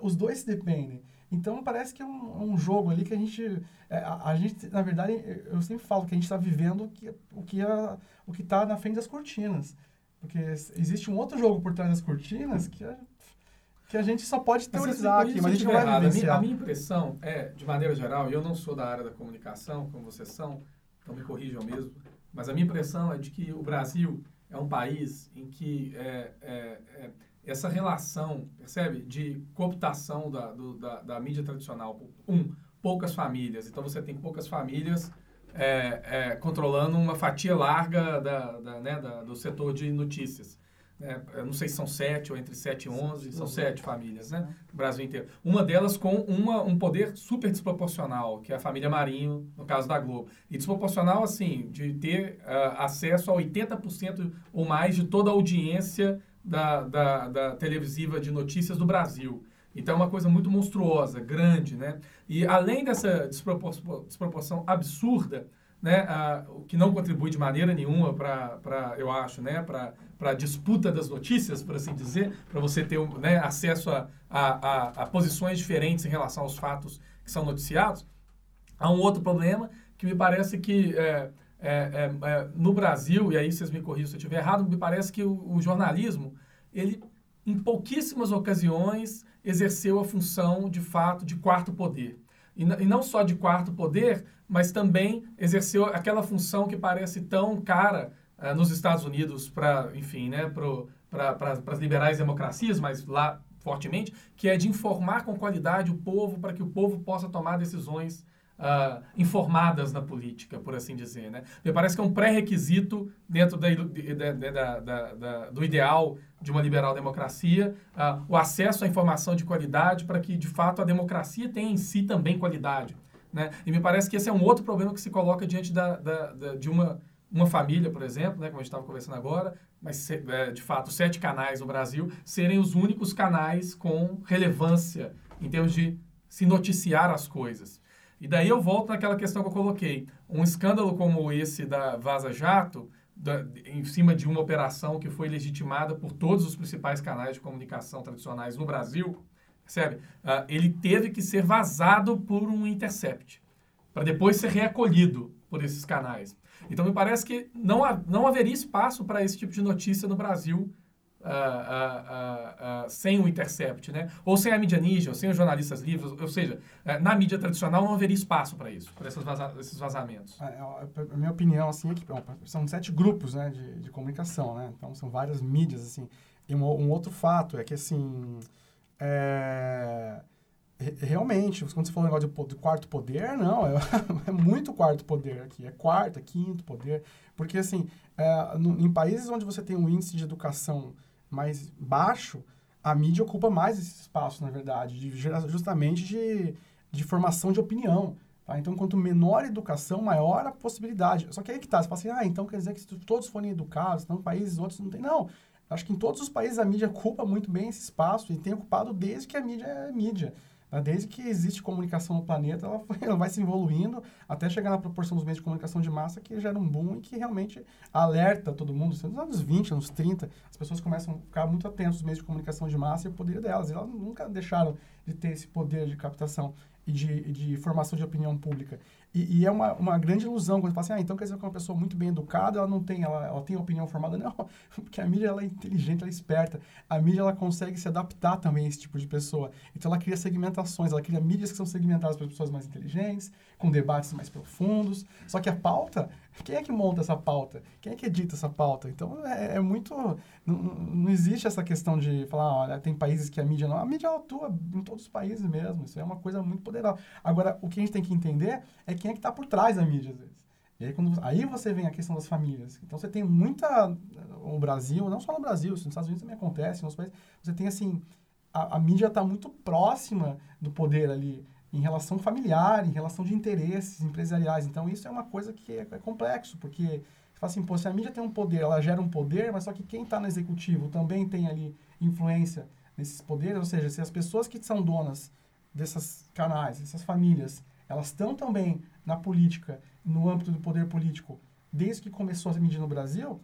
Os dois se dependem. Então parece que é um, um jogo ali que a gente, é, a, a, gente, na verdade, eu sempre falo que a gente está vivendo o que o que é, o que está na frente das cortinas, porque existe um outro jogo por trás das cortinas que é que a gente só pode teorizar aqui, mas a gente não vai errado. A minha, a minha impressão é, de maneira geral, e eu não sou da área da comunicação, como vocês são, então me corrijam mesmo, mas a minha impressão é de que o Brasil é um país em que é, é, é, essa relação, percebe, de cooptação da, do, da, da, mídia tradicional, um, poucas famílias, então você tem poucas famílias é, é, controlando uma fatia larga da, da, né, do setor de notícias. É, eu não sei se são sete ou entre sete e onze, são sete famílias, né? No Brasil inteiro. Uma delas com uma, um poder super desproporcional, que é a família Marinho, no caso da Globo. E desproporcional, assim, de ter uh, acesso a 80% ou mais de toda a audiência da, da, da televisiva de notícias do Brasil. Então é uma coisa muito monstruosa, grande, né? E além dessa despropor desproporção absurda, né, o que não contribui de maneira nenhuma para, eu acho, né, para a disputa das notícias, por assim dizer, para você ter né, acesso a, a, a, a, posições diferentes em relação aos fatos que são noticiados. Há um outro problema que me parece que é, é, é, é no Brasil, e aí vocês me corrijam se eu estiver errado, me parece que o, o jornalismo, ele em pouquíssimas ocasiões exerceu a função de fato de quarto poder. E, e não só de quarto poder, mas também exerceu aquela função que parece tão cara uh, nos Estados Unidos para, enfim, né, para pra, as liberais democracias, mas lá fortemente, que é de informar com qualidade o povo para que o povo possa tomar decisões uh, informadas na política, por assim dizer. Né? Me parece que é um pré-requisito dentro da, da, da, da, do ideal de uma liberal democracia, uh, o acesso à informação de qualidade para que, de fato, a democracia tenha em si também qualidade. Né? E me parece que esse é um outro problema que se coloca diante da, da, da de uma, uma família, por exemplo, né, como a gente estava conversando agora, mas é, de fato sete canais no Brasil serem os únicos canais com relevância em termos de se noticiar as coisas. E daí eu volto naquela questão que eu coloquei. Um escândalo como esse da Vaza Jato, da, em cima de uma operação que foi legitimada por todos os principais canais de comunicação tradicionais no Brasil, Percebe? Uh, ele teve que ser vazado por um intercept, para depois ser reacolhido por esses canais. Então, me parece que não, não haveria espaço para esse tipo de notícia no Brasil uh, uh, uh, sem o Intercept, né? Ou sem a mídia ninja, ou sem os jornalistas livres, ou seja, eh, na mídia tradicional não haveria espaço para isso, para vaza esses vazamentos. A, a, a, minha opinião, assim, é que bom, são sete grupos né, de, de comunicação, né? Então, são várias mídias, assim. E um, um outro fato é que, assim, é, realmente, quando você falou negócio de, de quarto poder, não, é, é, muito quarto poder aqui, é quarto, é quinto poder, porque, assim, é, no, em países onde você tem um índice de educação mais baixo, a mídia ocupa mais esse espaço, na verdade, de, justamente de, de formação de opinião. Tá? Então, quanto menor a educação, maior a possibilidade. Só que aí que tá, você fala assim, ah, então quer dizer que se todos forem educados, então países outros não tem. Não, acho que em todos os países a mídia ocupa muito bem esse espaço e tem ocupado desde que a mídia é mídia. Desde que existe comunicação no planeta, ela, foi, ela vai se evoluindo até chegar na proporção dos meios de comunicação de massa que gera um boom e que realmente alerta todo mundo. Nos anos 20, anos 30, as pessoas começam a ficar muito atentas aos meios de comunicação de massa e o poder delas. E elas nunca deixaram de ter esse poder de captação e de, de formação de opinião pública. E, e, é uma, uma grande ilusão quando fala assim, ah, então quer dizer que uma pessoa muito bem educada, ela não tem, ela, ela tem opinião formada. Não, porque a mídia ela é inteligente, ela é esperta. A mídia ela consegue se adaptar também a esse tipo de pessoa. Então ela cria segmentações, ela cria mídias que são segmentadas para pessoas mais inteligentes, com debates mais profundos. Só que a pauta, quem é que monta essa pauta? Quem é que edita essa pauta? Então é, é muito. Não, não existe essa questão de falar, olha, tem países que a mídia não. A mídia atua em todos os países mesmo. Isso é uma coisa muito poderosa. Agora, o que a gente tem que entender é quem é que está por trás da mídia, às vezes. E aí, quando, aí você vem a questão das famílias. Então, você tem muita... O Brasil, não só no Brasil, nos Estados Unidos também acontece, nos países, você tem, assim... A, a mídia está muito próxima do poder ali, em relação familiar, em relação de interesses empresariais. Então, isso é uma coisa que é, é complexo, porque você fala assim, pô, se a mídia tem um poder, ela gera um poder, mas só que quem está no executivo também tem ali influência nesses poderes, ou seja, se as pessoas que são donas desses canais, dessas famílias, elas estão também na política, no âmbito do poder político, desde que começou a mídia no Brasil,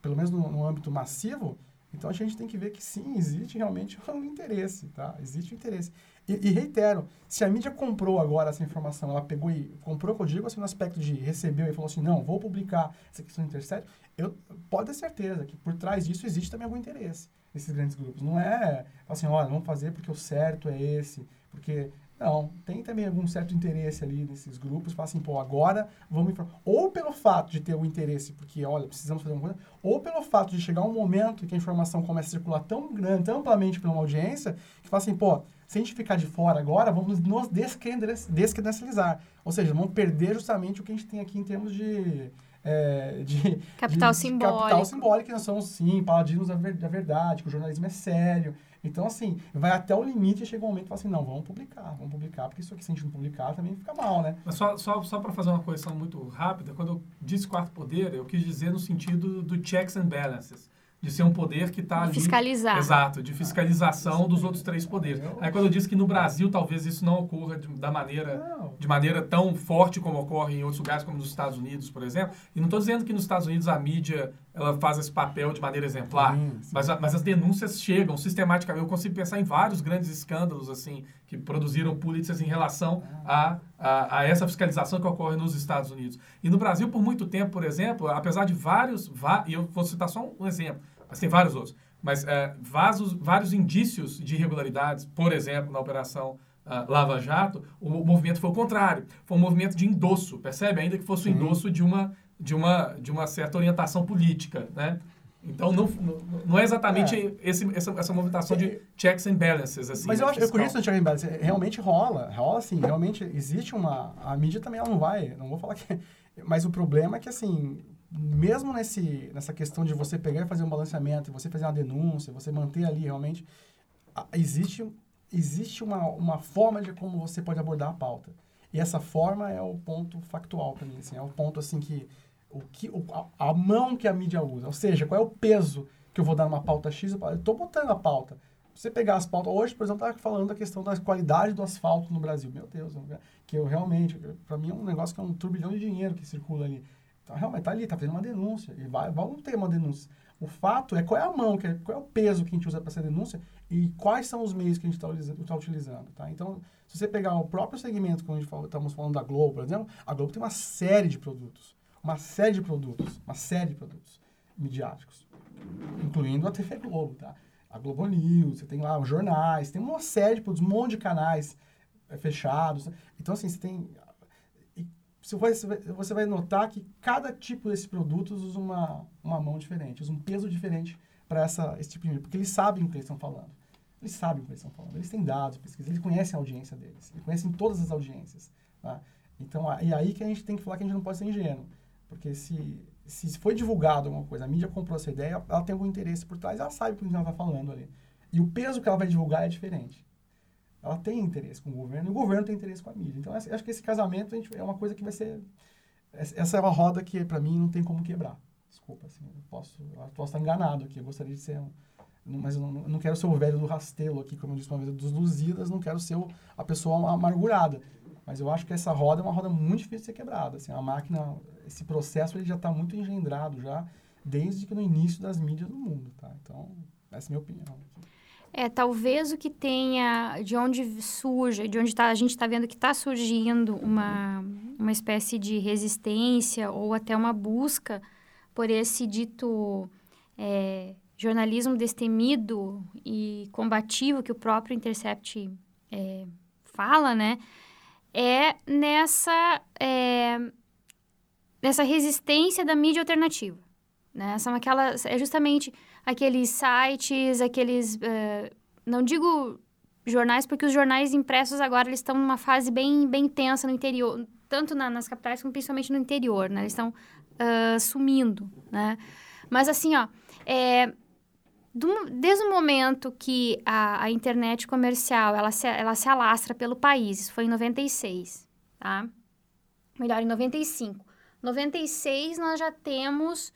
pelo menos no, no âmbito massivo, então a gente tem que ver que sim, existe realmente um interesse, tá? Existe um interesse. E, e, reitero, se a mídia comprou agora essa informação, ela pegou e comprou, que eu digo assim, no aspecto de recebeu e falou assim, não, vou publicar essa questão do intercept, eu, pode ter certeza que por trás disso existe também algum interesse nesses grandes grupos. Não é assim, olha, vamos fazer porque o certo é esse, porque não, tem também algum certo interesse ali nesses grupos, fala assim, pô, agora vamos informar. Ou pelo fato de ter o interesse, porque, olha, precisamos fazer uma coisa, ou pelo fato de chegar um momento que a informação começa a circular tão grande, tão amplamente pela uma audiência, que fala assim, pô, se a gente ficar de fora agora, vamos nos descredencializar. Ou seja, vamos perder justamente o que a gente tem aqui em termos de... É, de capital de, simbólico. Capital simbólico, que nós somos, sim, paladinos da, ver, da verdade, que o jornalismo é sério, então, assim, vai até o limite e chega um momento que fala assim, não, vamos publicar, vamos publicar, porque isso aqui, se a gente não publicar, também fica mal, né? Mas só, só, só para fazer uma correção muito rápida, quando eu disse quarto poder, eu quis dizer no sentido do checks and balances de ser um poder que está ali... Fiscalizar. Exato, de fiscalização ah, dos outros três poderes. Aí quando eu disse que no Brasil talvez isso não ocorra de, da maneira, de maneira tão forte como ocorre em outros lugares, como nos Estados Unidos, por exemplo, e não estou dizendo que nos Estados Unidos a mídia ela faz esse papel de maneira exemplar, sim, sim. Mas, mas as denúncias chegam sistematicamente. Eu consigo pensar em vários grandes escândalos assim que produziram Pulitzers em relação a, a, a, essa fiscalização que ocorre nos Estados Unidos. E no Brasil, por muito tempo, por exemplo, apesar de vários, e eu vou citar só um exemplo, mas tem vários outros. Mas é, vasos, vários indícios de irregularidades, por exemplo, na operação uh, Lava Jato, o, o, movimento foi o contrário. Foi um movimento de endosso, percebe? Ainda que fosse o um endosso de uma, de, uma, de uma certa orientação política, né? Então, não, não é exatamente é. Esse, essa, essa movimentação de checks and balances. Assim, Mas né, eu acho, eu conheço o check and balances. Realmente rola. Rola, sim. Realmente existe uma... A mídia também ela não vai... Não vou falar que... Mas o problema é que, assim, mesmo nesse, nessa questão de você pegar e fazer um balanceamento, você fazer uma denúncia, você manter ali realmente, existe, existe uma, uma forma de como você pode abordar a pauta. E essa forma é o ponto factual para mim, assim, é o ponto assim que o que o, a, a, mão que a mídia usa, ou seja, qual é o peso que eu vou dar numa pauta X, eu estou botando a pauta. Você pegar as pautas, hoje, por exemplo, estava falando da questão da qualidade do asfalto no Brasil. Meu Deus, que eu realmente, para mim é um negócio que é um turbilhão de dinheiro que circula ali. Então, realmente, tá ali, tá fazendo uma denúncia. E vai, vamos ter uma denúncia. O fato é qual é a mão, é, qual é o peso que a gente usa para essa denúncia e quais são os meios que a gente está tá utilizando, tá? Então, se você pegar o próprio segmento, quando a gente estamos falando da Globo, por exemplo, a Globo tem uma série de produtos, uma série de produtos, uma série de produtos midiáticos, incluindo a TV Globo, tá? A Globo News, você tem lá os jornais, tem uma série de produtos, um monte de canais é, fechados. Então, assim, você tem você vai notar que cada tipo desses produtos usa uma, uma mão diferente, usa um peso diferente para esse tipo de mídia, porque eles sabem o que eles estão falando. Eles sabem o que eles estão falando, eles têm dados, pesquisas, eles conhecem a audiência deles, eles conhecem todas as audiências. Tá? Então, e aí que a gente tem que falar que a gente não pode ser ingênuo, porque se, se foi divulgado alguma coisa, a mídia comprou essa ideia, ela tem algum interesse por trás, ela sabe o que ela está falando ali. E o peso que ela vai divulgar é diferente ela tem interesse com o governo e o governo tem interesse com a mídia. Então, acho que esse casamento gente, é uma coisa que vai ser. Essa é uma roda que, para mim, não tem como quebrar. Desculpa, assim, eu posso, eu posso estar enganado aqui. Eu gostaria de ser. Mas eu não, não, quero ser o velho do rastelo aqui, como eu disse uma vez, dos luzidas, não quero ser a pessoa amargurada. Mas eu acho que essa roda é uma roda muito difícil de ser quebrada. Assim, a máquina, esse processo ele já está muito engendrado já desde que no início das mídias do mundo, tá? Então, essa é a minha opinião. É, talvez o que tenha, de onde surge, de onde tá, a gente está vendo que está surgindo uma, uma espécie de resistência ou até uma busca por esse dito é, jornalismo destemido e combativo que o próprio Intercept é, fala, né? É nessa, é, nessa resistência da mídia alternativa. Né? São aquelas, é justamente aqueles sites, aqueles. Uh, não digo jornais, porque os jornais impressos agora eles estão numa fase bem, bem tensa no interior, tanto na, nas capitais como principalmente no interior, né? Eles estão uh, sumindo, né? Mas assim, ó, é, do, desde o momento que a, a, internet comercial ela se, ela se alastra pelo país, isso foi em 96, tá? Melhor, em 95. 96 nós já temos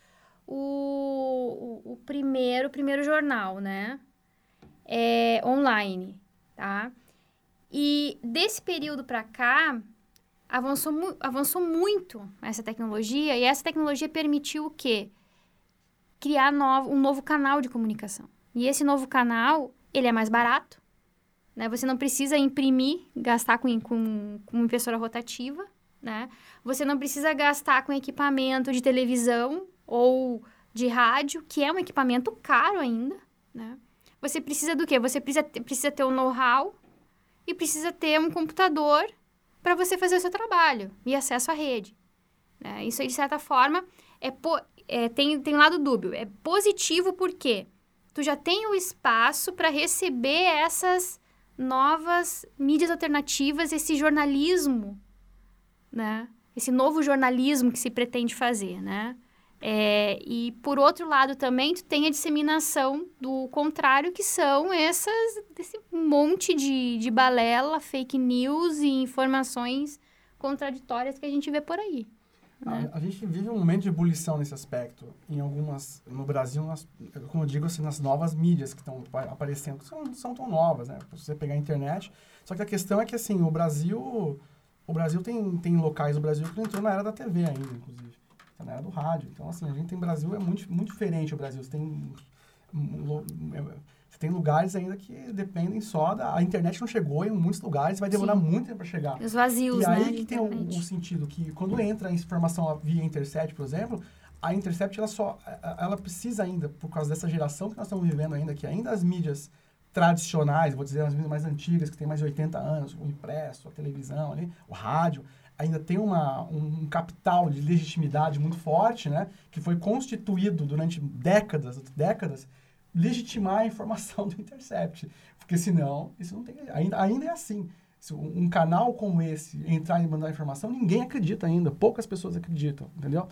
o, o, o primeiro, o primeiro jornal, né? É, online, tá? E desse período para cá, avançou, mu avançou muito essa tecnologia e essa tecnologia permitiu o quê? Criar novo, um novo canal de comunicação. E esse novo canal, ele é mais barato, né? Você não precisa imprimir, gastar com, com, com impressora rotativa, né? Você não precisa gastar com equipamento de televisão ou de rádio, que é um equipamento caro ainda, né? Você precisa do quê? Você precisa, precisa ter um know-how e precisa ter um computador para você fazer o seu trabalho e acesso à rede. Né? Isso, de certa forma, é, é, tem, tem lado dúbio. É positivo porque tu já tem o espaço para receber essas novas mídias alternativas, esse jornalismo, né? Esse novo jornalismo que se pretende fazer, né? É, e por outro lado também tu tem a disseminação do contrário, que são essas, esse monte de, de balela, fake news e informações contraditórias que a gente vê por aí. Né? A, a, gente vive um momento de ebulição nesse aspecto. Em algumas, no Brasil, nas, como eu digo assim, nas novas mídias que estão aparecendo, são, são tão novas, né? Você pegar a internet. Só que a questão é que, assim, o Brasil, o Brasil tem, tem locais do Brasil que não entrou na era da TV ainda, inclusive tá na era do rádio. Então, assim, a gente tem Brasil, é muito, muito diferente o Brasil. Você tem, você tem lugares ainda que dependem só da... A internet não chegou em muitos lugares, vai demorar Sim. muito tempo para chegar. Os vazios, E aí né, que tem o, o, sentido que quando entra a informação via Intercept, por exemplo, a Intercept, ela só... Ela precisa ainda, por causa dessa geração que nós estamos vivendo ainda, que ainda as mídias tradicionais, vou dizer as mídias mais antigas, que tem mais de 80 anos, o impresso, a televisão ali, o rádio, ainda tem uma, um capital de legitimidade muito forte, né? Que foi constituído durante décadas, décadas, legitimar a informação do Intercept. Porque senão, isso não tem... Ainda, ainda é assim. Se um canal como esse entrar e mandar informação, ninguém acredita ainda. Poucas pessoas acreditam, entendeu?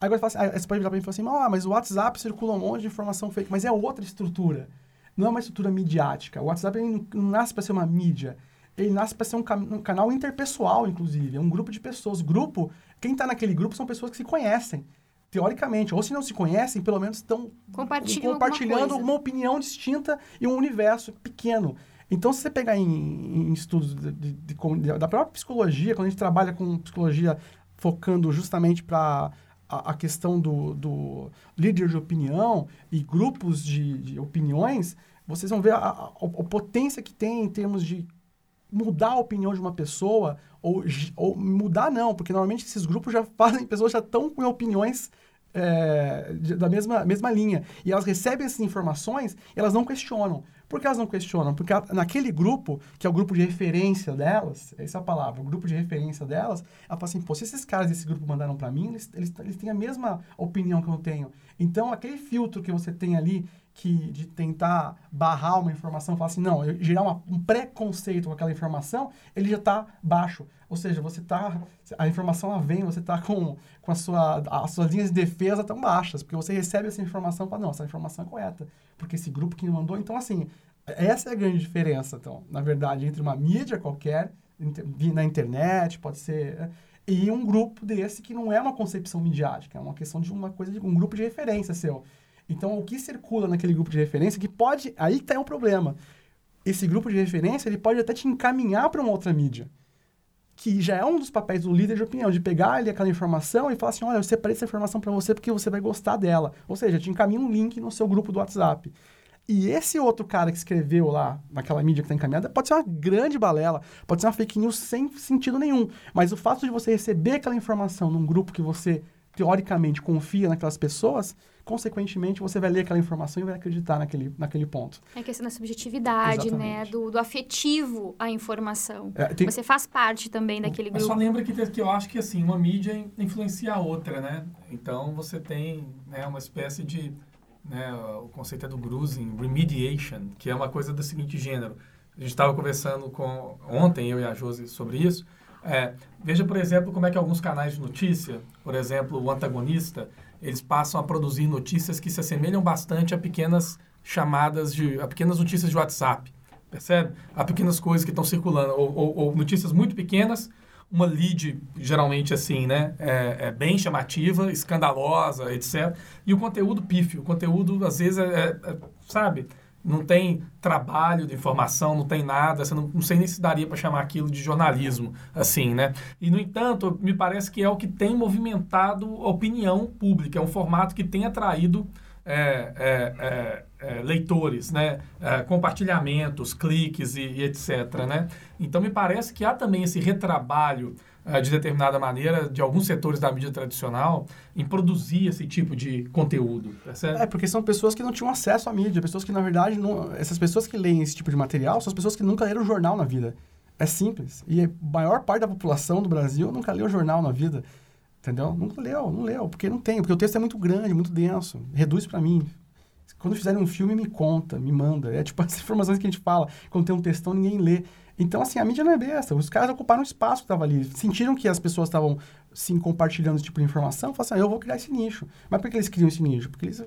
Agora você, assim, você pode virar para mim e falar assim, ah, mas o WhatsApp circula um monte de informação fake. Mas é outra estrutura. Não é uma estrutura midiática. O WhatsApp não nasce para ser uma mídia ele nasce para ser um, um, canal interpessoal, inclusive. É um grupo de pessoas. Grupo, quem está naquele grupo são pessoas que se conhecem, teoricamente. Ou se não se conhecem, pelo menos estão compartilhando uma opinião distinta e um universo pequeno. Então, se você pegar em, em estudos de, de, de, da própria psicologia, quando a gente trabalha com psicologia focando justamente para a, a questão do, do líder de opinião e grupos de, de opiniões, vocês vão ver a, a, a, potência que tem em termos de mudar a opinião de uma pessoa, ou, ou mudar não, porque normalmente esses grupos já fazem, pessoas já estão com opiniões é, da mesma, mesma linha. E elas recebem essas informações e elas não questionam. Por que elas não questionam? Porque naquele grupo, que é o grupo de referência delas, essa é a palavra, o grupo de referência delas, ela fala assim, pô, se esses caras desse grupo mandaram para mim, eles, eles, eles têm a mesma opinião que eu tenho. Então, aquele filtro que você tem ali, que de tentar barrar uma informação, falar assim, não, gerar uma, um preconceito com aquela informação, ele já está baixo. Ou seja, você tá. A informação vem, você está com, com a sua, as suas linhas de defesa tão baixas, porque você recebe essa informação e fala, não, essa informação é correta. Porque esse grupo que me mandou. Então, assim, essa é a grande diferença, então, na verdade, entre uma mídia qualquer, na internet, pode ser. E um grupo desse que não é uma concepção midiática, é uma questão de uma coisa de um grupo de referência seu. Então, o que circula naquele grupo de referência, que pode. Aí que está o problema. Esse grupo de referência, ele pode até te encaminhar para uma outra mídia que já é um dos papéis do líder de opinião, de pegar ali aquela informação e falar assim, olha, eu separei essa informação para você porque você vai gostar dela. Ou seja, te encaminha um link no seu grupo do WhatsApp. E esse outro cara que escreveu lá, naquela mídia que está encaminhada, pode ser uma grande balela, pode ser uma fake news sem sentido nenhum. Mas o fato de você receber aquela informação num grupo que você, teoricamente, confia naquelas pessoas, consequentemente, você vai ler aquela informação e vai acreditar naquele, naquele ponto. É a questão da subjetividade, né? Exatamente. né? Do, do afetivo à informação. É, tem... Você faz parte também daquele grupo. Mas só lembra que, que eu acho que, assim, uma mídia influencia a outra, né? Então, você tem né, uma espécie de... Né, o conceito é do Grusing, remediation, que é uma coisa do seguinte gênero. A gente estava conversando com ontem, eu e a Josi, sobre isso. É, veja, por exemplo, como é que alguns canais de notícia, por exemplo, o antagonista, eles passam a produzir notícias que se assemelham bastante a pequenas chamadas de. a pequenas notícias de WhatsApp. Percebe? A pequenas coisas que estão circulando. Ou, ou, ou, notícias muito pequenas, uma lead, geralmente assim, né? É, é, bem chamativa, escandalosa, etc. E o conteúdo pífio. O conteúdo, às vezes, é, é, sabe? Não tem trabalho de informação, não tem nada, você não, não sei nem se daria para chamar aquilo de jornalismo, assim, né? E, no entanto, me parece que é o que tem movimentado a opinião pública, é um formato que tem atraído é, é, é, é leitores, né? É, compartilhamentos, cliques e, e, etc, né? Então, me parece que há também esse retrabalho de determinada maneira, de alguns setores da mídia tradicional, em produzir esse tipo de conteúdo, percebe? É, porque são pessoas que não tinham acesso à mídia, pessoas que, na verdade, não, essas pessoas que leem esse tipo de material são as pessoas que nunca leram jornal na vida. É simples. E a maior parte da população do Brasil nunca leu jornal na vida. Entendeu? Nunca leu, não leu, porque não tem, porque o texto é muito grande, muito denso. Reduz para mim. Quando fizerem um filme, me conta, me manda. É tipo as informações que a gente fala. Quando tem um textão, ninguém lê. Então, assim, a mídia não é besta. Os caras ocuparam o espaço que estava ali. Sentiram que as pessoas estavam, sim, compartilhando esse tipo de informação. Falaram assim, ah, eu vou criar esse nicho. Mas por que eles criam esse nicho? Porque eles...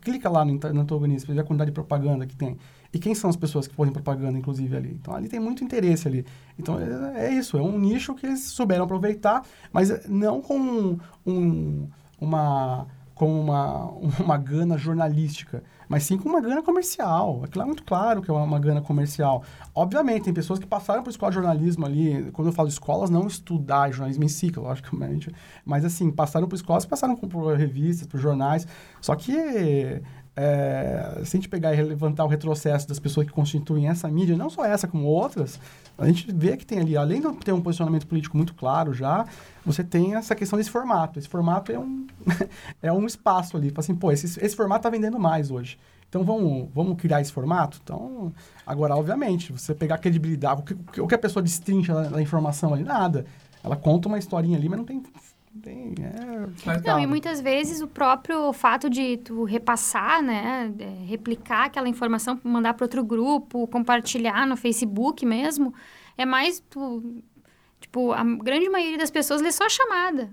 Clica lá no, no antagonista, ver a quantidade de propaganda que tem. E quem são as pessoas que fazem propaganda, inclusive, ali? Então, ali tem muito interesse ali. Então, é, é isso. É um nicho que eles souberam aproveitar, mas não com um, uma com uma, uma gana jornalística, mas sim com uma gana comercial. Aquilo é muito claro que é uma, gana comercial. Obviamente, tem pessoas que passaram por escola de jornalismo ali, quando eu falo escolas, não estudar jornalismo em si, logicamente, mas assim, passaram por escolas, passaram por revistas, por jornais, só que é, se a gente pegar e levantar o retrocesso das pessoas que constituem essa mídia, não só essa como outras, a gente vê que tem ali, além de ter um posicionamento político muito claro já, você tem essa questão desse formato. Esse formato é um, é um espaço ali. Assim, pô, esse, esse formato está vendendo mais hoje. Então vamos, vamos criar esse formato? Então, agora, obviamente, você pegar a credibilidade, o que, o que a pessoa destrincha da informação ali, nada. Ela conta uma historinha ali, mas não tem tem, é, não, e muitas vezes o próprio fato de tu repassar, né, replicar aquela informação, mandar para outro grupo, compartilhar no Facebook mesmo, é mais tu, tipo, a grande maioria das pessoas lê só a chamada,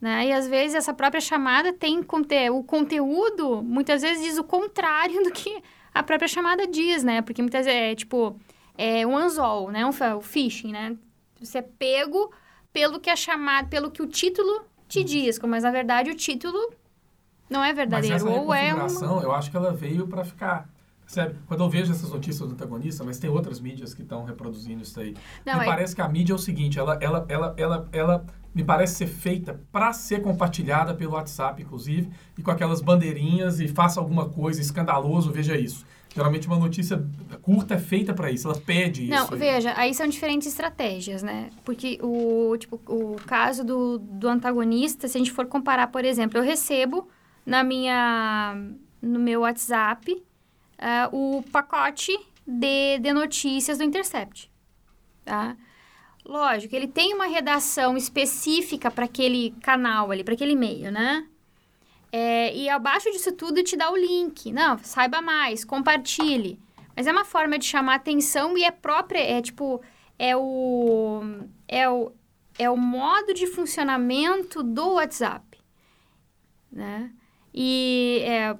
né? E às vezes essa própria chamada tem conte o conteúdo, muitas vezes diz o contrário do que a própria chamada diz, né? Porque muitas vezes é tipo é um anzol, né? Um, o phishing, né? Você é pego pelo que é chamado, pelo que o título te uhum. diz, mas na verdade o título não é verdadeiro. Mas essa ou é uma... eu acho que ela veio para ficar. Sabe, quando eu vejo essas notícias do antagonista, mas tem outras mídias que estão reproduzindo isso aí. Não, me é... parece que a mídia é o seguinte, ela, ela, ela, ela, ela me parece ser feita para ser compartilhada pelo WhatsApp, inclusive, e com aquelas bandeirinhas e faça alguma coisa escandaloso, veja isso. Geralmente uma notícia curta é feita para isso, ela pede Não, isso. aí. veja, aí são diferentes estratégias, né? Porque o, tipo, o caso do, do antagonista, se a gente for comparar, por exemplo, eu recebo na minha, no meu WhatsApp ah, o pacote de, de notícias do Intercept, tá? Lógico, ele tem uma redação específica para aquele canal ali, para aquele e-mail, né? É, e abaixo disso tudo te dá o link. Não, saiba mais, compartilhe. Mas é uma forma de chamar atenção e é própria, é tipo, é o, é o, é o modo de funcionamento do WhatsApp, né? E é,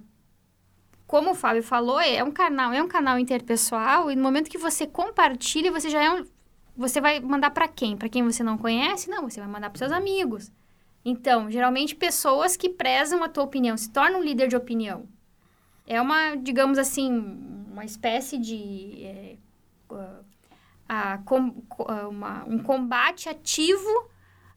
como o Fábio falou, é um canal, é um canal interpessoal e no momento que você compartilha, você já é um, você vai mandar para quem? Para quem você não conhece? Não, você vai mandar para seus amigos. Então, geralmente pessoas que prezam a tua opinião, se tornam líder de opinião. É uma, digamos assim, uma espécie de é, a, uma- um combate ativo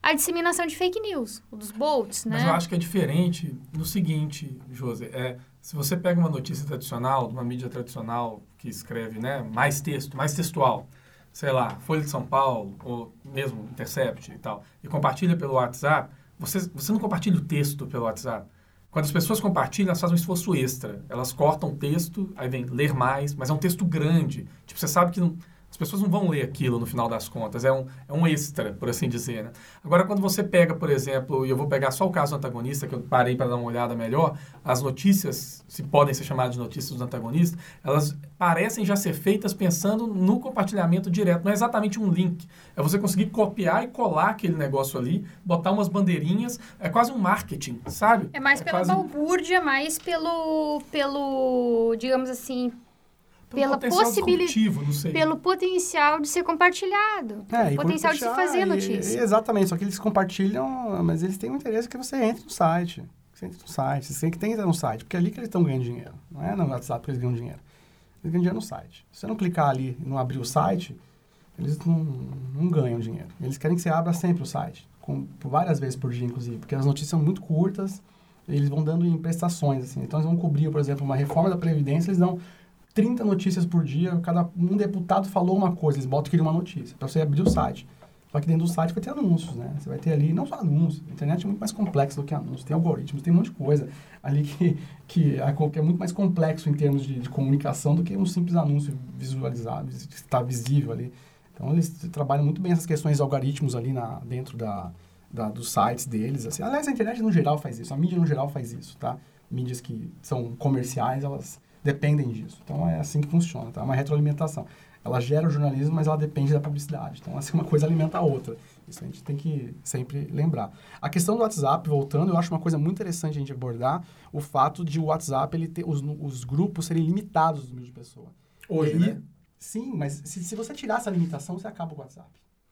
à disseminação de fake news, dos bolts, né? Mas eu acho que é diferente no seguinte, José. É, se você pega uma notícia tradicional, de uma mídia tradicional que escreve né, mais texto, mais textual, sei lá, Folha de São Paulo, ou mesmo Intercept e tal, e compartilha pelo WhatsApp, você, você não compartilha o texto pelo WhatsApp. Quando as pessoas compartilham, elas fazem um esforço extra. Elas cortam o texto, aí vem ler mais, mas é um texto grande. Tipo, você sabe que não- as pessoas não vão ler aquilo no final das contas. É um, é um extra, por assim dizer. Né? Agora, quando você pega, por exemplo, e eu vou pegar só o caso do antagonista, que eu parei para dar uma olhada melhor, as notícias, se podem ser chamadas de notícias do antagonista, elas parecem já ser feitas pensando no compartilhamento direto. Não é exatamente um link. É você conseguir copiar e colar aquele negócio ali, botar umas bandeirinhas. É quase um marketing, sabe? É mais pela quase- balbúrdia, mais pelo, pelo, digamos assim, pela potencial possibili- disruptivo, não sei. pelo potencial de ser compartilhado. É, e potencial de se fazer notícia. e- exatamente, só que eles compartilham, mas eles têm um interesse que você entre no site. que Você entre no site, você tem que tem que entrar no site, porque é ali que eles estão ganhando dinheiro. Não é no WhatsApp que eles ganham dinheiro. Eles ganham dinheiro no site. Se você não clicar ali e não abrir o site, eles não, não ganham dinheiro. Eles querem que você abra sempre o site, com, várias vezes por dia, inclusive, porque as notícias são muito curtas, eles vão dando em prestações, assim. Então, eles vão cobrir, por exemplo, uma reforma da Previdência, eles dão 30 notícias por dia, cada um deputado falou uma coisa, eles botam aquilo uma notícia, para você abrir o site. Só que dentro do site vai ter anúncios, né? Você vai ter ali, não só anúncios, a internet é muito mais complexa do que anúncios, tem algoritmos, tem um monte de coisa ali que, é, que é muito mais complexo em termos de, de comunicação do que um simples anúncio visualizado, que está visível ali. Então, eles trabalham muito bem essas questões de algoritmos ali na, dentro da, da, dos sites deles. Assim. Aliás, a internet no geral faz isso, a mídia no geral faz isso, tá? Mídias que são comerciais, elas dependem disso. Então, é assim que funciona, tá? É uma retroalimentação. Ela gera o jornalismo, mas ela depende da publicidade. Então, assim, uma coisa alimenta a outra. Isso a gente tem que sempre lembrar. A questão do WhatsApp, voltando, eu acho uma coisa muito interessante a gente abordar o fato de o WhatsApp, ele ter, os, os grupos serem limitados no número de pessoa. Hoje, E né? Sim, mas se, se você tirar essa limitação, você acaba com o WhatsApp.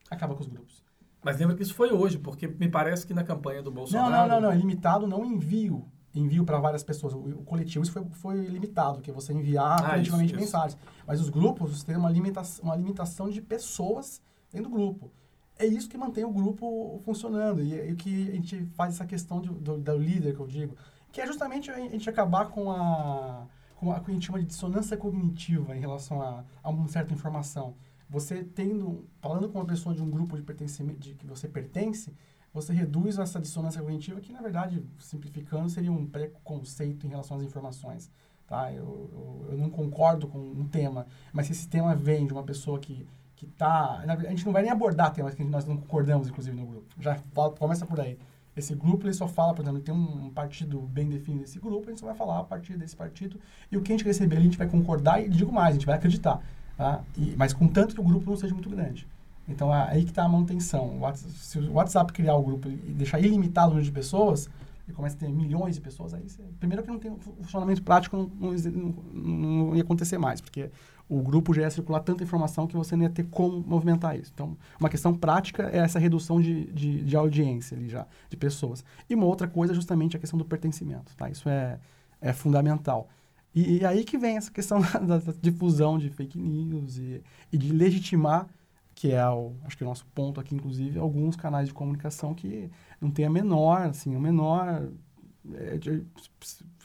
Acaba com os grupos. Mas lembra que isso foi hoje, porque me parece que na campanha do Não, Bolsonaro... não, não, não. É limitado não envio. Envio para várias pessoas. O, o coletivo, isso foi, foi limitado, que é você enviar Ah, coletivamente isso, isso. mensagens. Mas os grupos, você tem uma limitação, uma limitação de pessoas dentro do grupo. É isso que mantém o grupo funcionando. E, e que a gente faz essa questão de- do, do líder, que eu digo. Que é justamente a gente acabar com a, com a que a gente chama de dissonância cognitiva em relação a, a uma certa informação. Você tendo, falando com uma pessoa de um grupo de pertencimento, de que você pertence, você reduz essa dissonância cognitiva, que na verdade, simplificando, seria um preconceito em relação às informações. Tá? Eu, eu, eu não concordo com um tema, mas se esse tema vem de uma pessoa que que tá, a gente não vai nem abordar temas que nós não concordamos, inclusive, no grupo. Já fala- começa por aí. Esse grupo, ele só fala, por exemplo, tem um partido bem definido desse grupo, a gente só vai falar a partir desse partido, e o que a gente receber a gente vai concordar, e digo mais, a gente vai acreditar. Tá? E, mas contanto que o grupo não seja muito grande. Então, é aí que está a manutenção. Se o WhatsApp criar o grupo e deixar ilimitado o número de pessoas, e começa a ter milhões de pessoas, aí você, primeiro que não tem fu- funcionamento prático, não, não, não- não ia acontecer mais, porque o grupo já ia circular tanta informação que você não ia ter como movimentar isso. Então, uma questão prática é essa redução de, de, de audiência ali já, de pessoas. E uma outra coisa é justamente a questão do pertencimento, tá? Isso é, é fundamental. E, e aí que vem essa questão da, da difusão de fake news e, e de legitimar que é o, acho que o nosso ponto aqui, inclusive, alguns canais de comunicação que não tem a menor, assim, o menor é, de,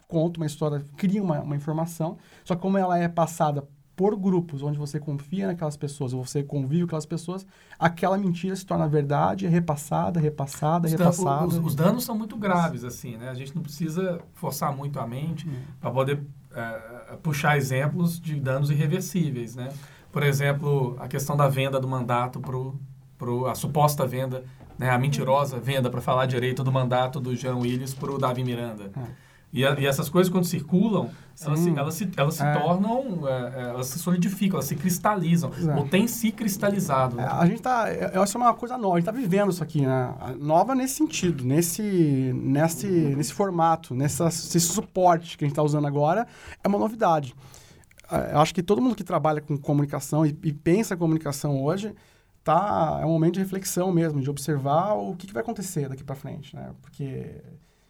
conta uma história, cria uma, uma informação, só que como ela é passada por grupos onde você confia naquelas pessoas, ou você convive com aquelas pessoas, aquela mentira se torna verdade, é repassada, repassada, os repassada. os, os, danos são muito graves, assim, né? A gente não precisa forçar muito a mente hum. para poder é, puxar exemplos de danos irreversíveis, né? Por exemplo, a questão da venda do mandato para a suposta venda, né? a mentirosa venda, para falar direito, do mandato do Jean Willis para o Davi Miranda. É. E, a, e, essas coisas, quando circulam, elas se, elas se, elas se é. tornam, é, é, elas se solidificam, elas se cristalizam, Exato. ou têm se cristalizado. É, a gente está, essa é uma coisa nova, a gente está vivendo isso aqui, né? Nova nesse sentido, nesse, nesse, nesse formato, nessa, nesse suporte que a gente está usando agora, é uma novidade. É, eu acho que todo mundo que trabalha com comunicação e, e pensa em comunicação hoje, tá, é um momento de reflexão mesmo, de observar o que, que vai acontecer daqui para frente, né? Porque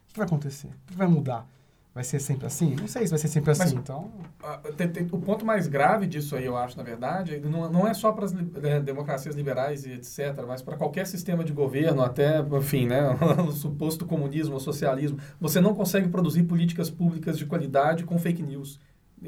o que vai acontecer? O que vai mudar? Vai ser sempre assim? Não sei se vai ser sempre assim, Mas, então... tem, tem, o ponto mais grave disso aí, eu acho, na verdade, não, não é só para as é, democracias liberais e etc., mas para qualquer sistema de governo, até, enfim, né, o suposto comunismo ou socialismo, você não consegue produzir políticas públicas de qualidade com fake news.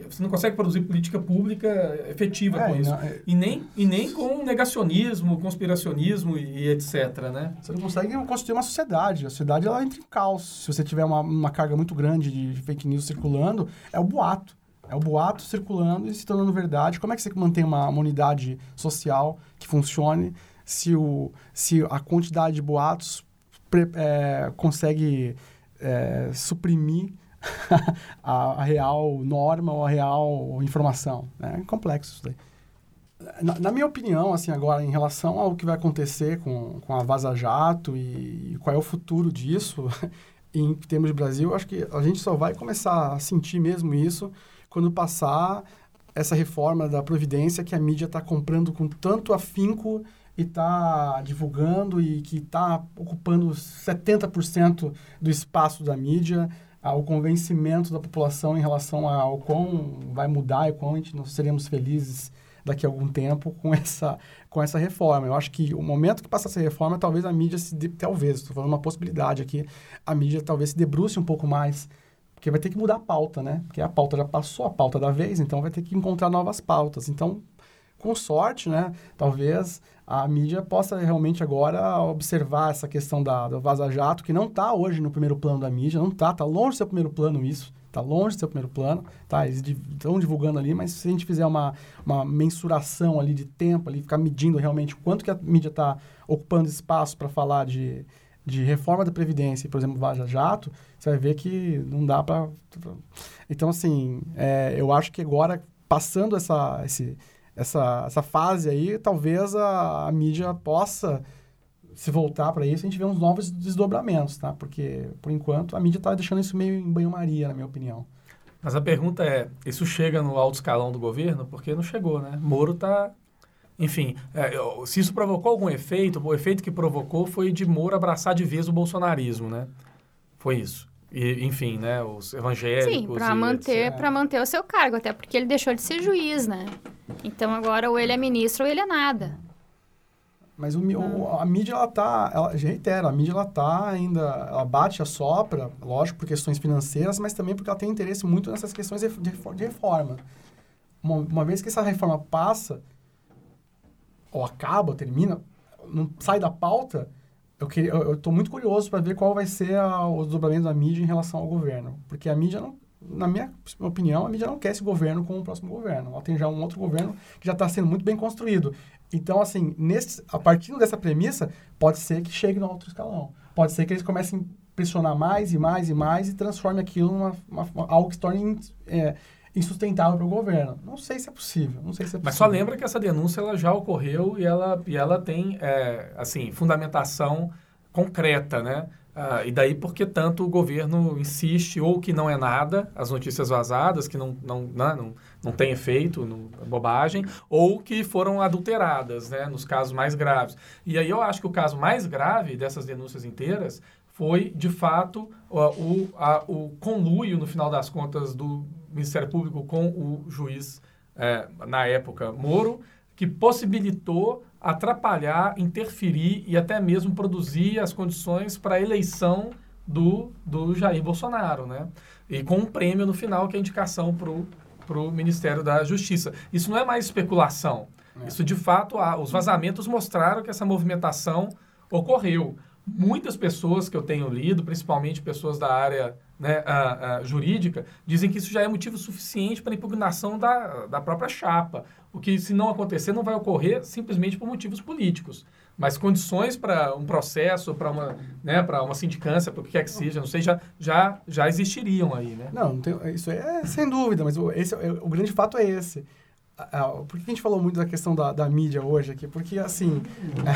Você não consegue produzir política pública efetiva é, com isso. Não, é... E, nem, e nem com negacionismo, conspiracionismo e, e, etc. Né? Você não consegue construir uma sociedade. A sociedade ela entra em caos. Se você tiver uma, uma carga muito grande de fake news circulando, é o boato. É o boato circulando e se tornando verdade. Como é que você mantém uma, uma unidade social que funcione se, o, se a quantidade de boatos pre, é, consegue é, suprimir a, a, real norma ou a real informação. Né? É complexo isso daí. Na, na, minha opinião, assim, agora, em relação ao que vai acontecer com, com a Vaza Jato e, e qual é o futuro disso, em termos de Brasil, acho que a gente só vai começar a sentir mesmo isso quando passar essa reforma da Previdência que a mídia está comprando com tanto afinco e está divulgando e que está ocupando 70% do espaço da mídia ao convencimento da população em relação ao quão vai mudar e quão a gente nós seremos felizes daqui a algum tempo com essa, com essa reforma. Eu acho que o momento que passar essa reforma, talvez a mídia se... De, talvez, estou falando uma possibilidade aqui, a mídia talvez se debruce um pouco mais, porque vai ter que mudar a pauta, né? Porque a pauta já passou, a pauta da vez, então vai ter que encontrar novas pautas. Então, com sorte, né? Talvez a mídia possa realmente agora observar essa questão da, do vaza-jato, que não está hoje no primeiro plano da mídia, não está, está longe do seu primeiro plano isso, está longe do seu primeiro plano, tá? Eles estão divulgando ali, mas se a gente fizer uma, uma mensuração ali de tempo, ali, ficar medindo realmente quanto que a mídia está ocupando espaço para falar de, de reforma da Previdência, por exemplo, Vaza Jato, você vai ver que não dá para... Então, assim, é, eu acho que agora, passando essa, esse, essa, essa fase aí, talvez a, a mídia possa se voltar para isso, a gente vê uns novos desdobramentos, tá? Porque, por enquanto, a mídia está deixando isso meio em banho-maria, na minha opinião. Mas a pergunta é, isso chega no alto escalão do governo? Porque não chegou, né? Moro está... Enfim, é, se isso provocou algum efeito, o efeito que provocou foi de Moro abraçar de vez o bolsonarismo, né? Foi isso. E, enfim, né, os evangélicos. Sim, para manter, para manter o seu cargo, até porque ele deixou de ser juiz, né? Então agora ou ele é ministro ou ele é nada. Mas o, o, a mídia, ela tá, ela, reitero, a mídia, ela tá ainda, ela bate, assopra, lógico, por questões financeiras, mas também porque ela tem interesse muito nessas questões de, de, de reforma. Uma, uma, vez que essa reforma passa, ou acaba, ou termina, não sai da pauta, eu queria, eu estou muito curioso para ver qual vai ser a, o desdobramento da mídia em relação ao governo, porque a mídia não, na minha opinião, a mídia não quer esse governo como o próximo governo. Ela tem já um outro governo que já está sendo muito bem construído. Então, assim, nesse, a partir dessa premissa, pode ser que chegue no outro escalão. Pode ser que eles comecem a pressionar mais e mais e mais e transforme aquilo uma, algo que se torne é, insustentável para o governo. Não sei se é possível, não sei se é possível. Mas só lembra que essa denúncia ela já ocorreu e ela, e ela tem, é, assim, fundamentação concreta, né? Ah, e daí porque tanto o governo insiste ou que não é nada, as notícias vazadas, que não, não, não, né, não, não tem efeito, não, é bobagem, ou que foram adulteradas, né, nos casos mais graves. E aí eu acho que o caso mais grave dessas denúncias inteiras foi, de fato, o, o, a, o conluio, no final das contas, do Ministério Público com o juiz, é, na época, Moro, que possibilitou atrapalhar, interferir e até mesmo produzir as condições para a eleição do, do Jair Bolsonaro, né? E com um prêmio no final, que é a indicação para o Ministério da Justiça. Isso não é mais especulação. É. Isso, de fato, há, os vazamentos mostraram que essa movimentação ocorreu. Muitas pessoas que eu tenho lido, principalmente pessoas da área né, jurídica, dizem que isso já é motivo suficiente para impugnação da, da própria chapa. O que, se não acontecer, não vai ocorrer simplesmente por motivos políticos. Mas condições para um processo, para uma, né, uma sindicância, para o que quer que seja, não sei, já, já, já existiriam aí, né? Não, não tem, isso é sem dúvida, mas o, esse, é, o grande fato é esse. Por que a gente falou muito da questão da, da mídia hoje aqui? Porque, assim,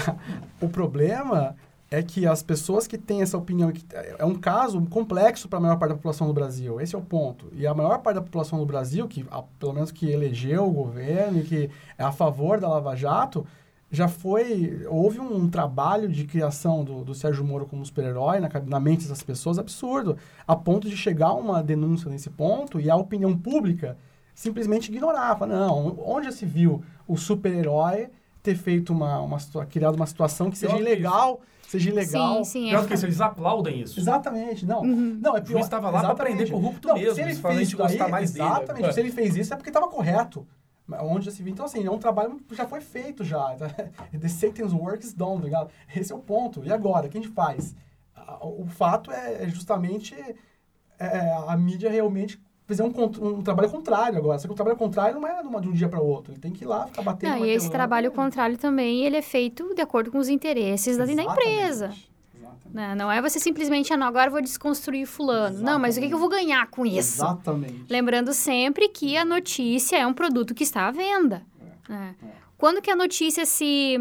o problema é que as pessoas que têm essa opinião, que é um caso complexo para a maior parte da população do Brasil, esse é o ponto. E a maior parte da população do Brasil, que pelo menos que elegeu o governo e que é a favor da Lava Jato, já foi. Houve um, um trabalho de criação do, do Sérgio Moro como super-herói na, na mente dessas pessoas absurdo, a ponto de chegar a uma denúncia nesse ponto e a opinião pública simplesmente ignorava. Não, onde já se viu o super-herói ter feito uma, uma, criado uma situação que seja ilegal seja ilegal. Sim, sim. Pior é. que isso, eles aplaudem isso. Exatamente, não. Uhum. não é pior, o juiz estava lá para prender corrupto não, mesmo. Se ele fez isso daí, mais exatamente, dele. se ele fez isso é porque estava correto. Onde já se viu. Então, assim, é um trabalho que já foi feito já. The Satan's work is done, tá ligado? Esse é o ponto. E agora, o que a gente faz? O fato é, é justamente é, a mídia realmente fazer um, um, trabalho contrário agora. Só que o trabalho contrário não é de um dia para o outro. Ele tem que ir lá, ficar batendo. Não, e esse trabalho contrário também, ele é feito de acordo com os interesses da, da empresa. Não, né? não é você simplesmente, ah, não, agora eu vou desconstruir fulano. Exatamente. Não, mas o que, eu vou ganhar com isso? Exatamente. Lembrando sempre que a notícia é um produto que está à venda. É. É. Quando que a notícia se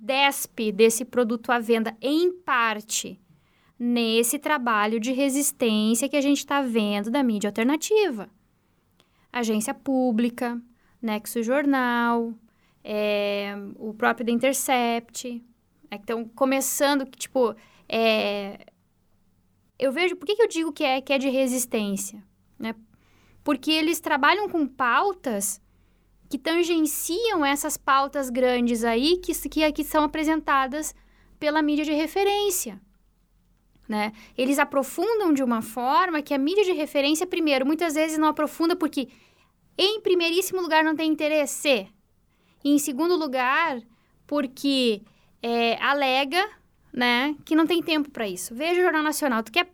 despe desse produto à venda em parte nesse trabalho de resistência que a gente está vendo da mídia alternativa. Agência Pública, Nexo Jornal, é, o próprio The Intercept, é, que estão começando, tipo, é, eu vejo, por que, que eu digo que é, que é de resistência? Né? Porque eles trabalham com pautas que tangenciam essas pautas grandes aí que, que, que são apresentadas pela mídia de referência né? Eles aprofundam de uma forma que a mídia de referência, primeiro, muitas vezes não aprofunda porque, em primeiríssimo lugar, não tem interesse. E, em segundo lugar, porque é, alega né, que não tem tempo para isso. Veja o Jornal Nacional. Tu quer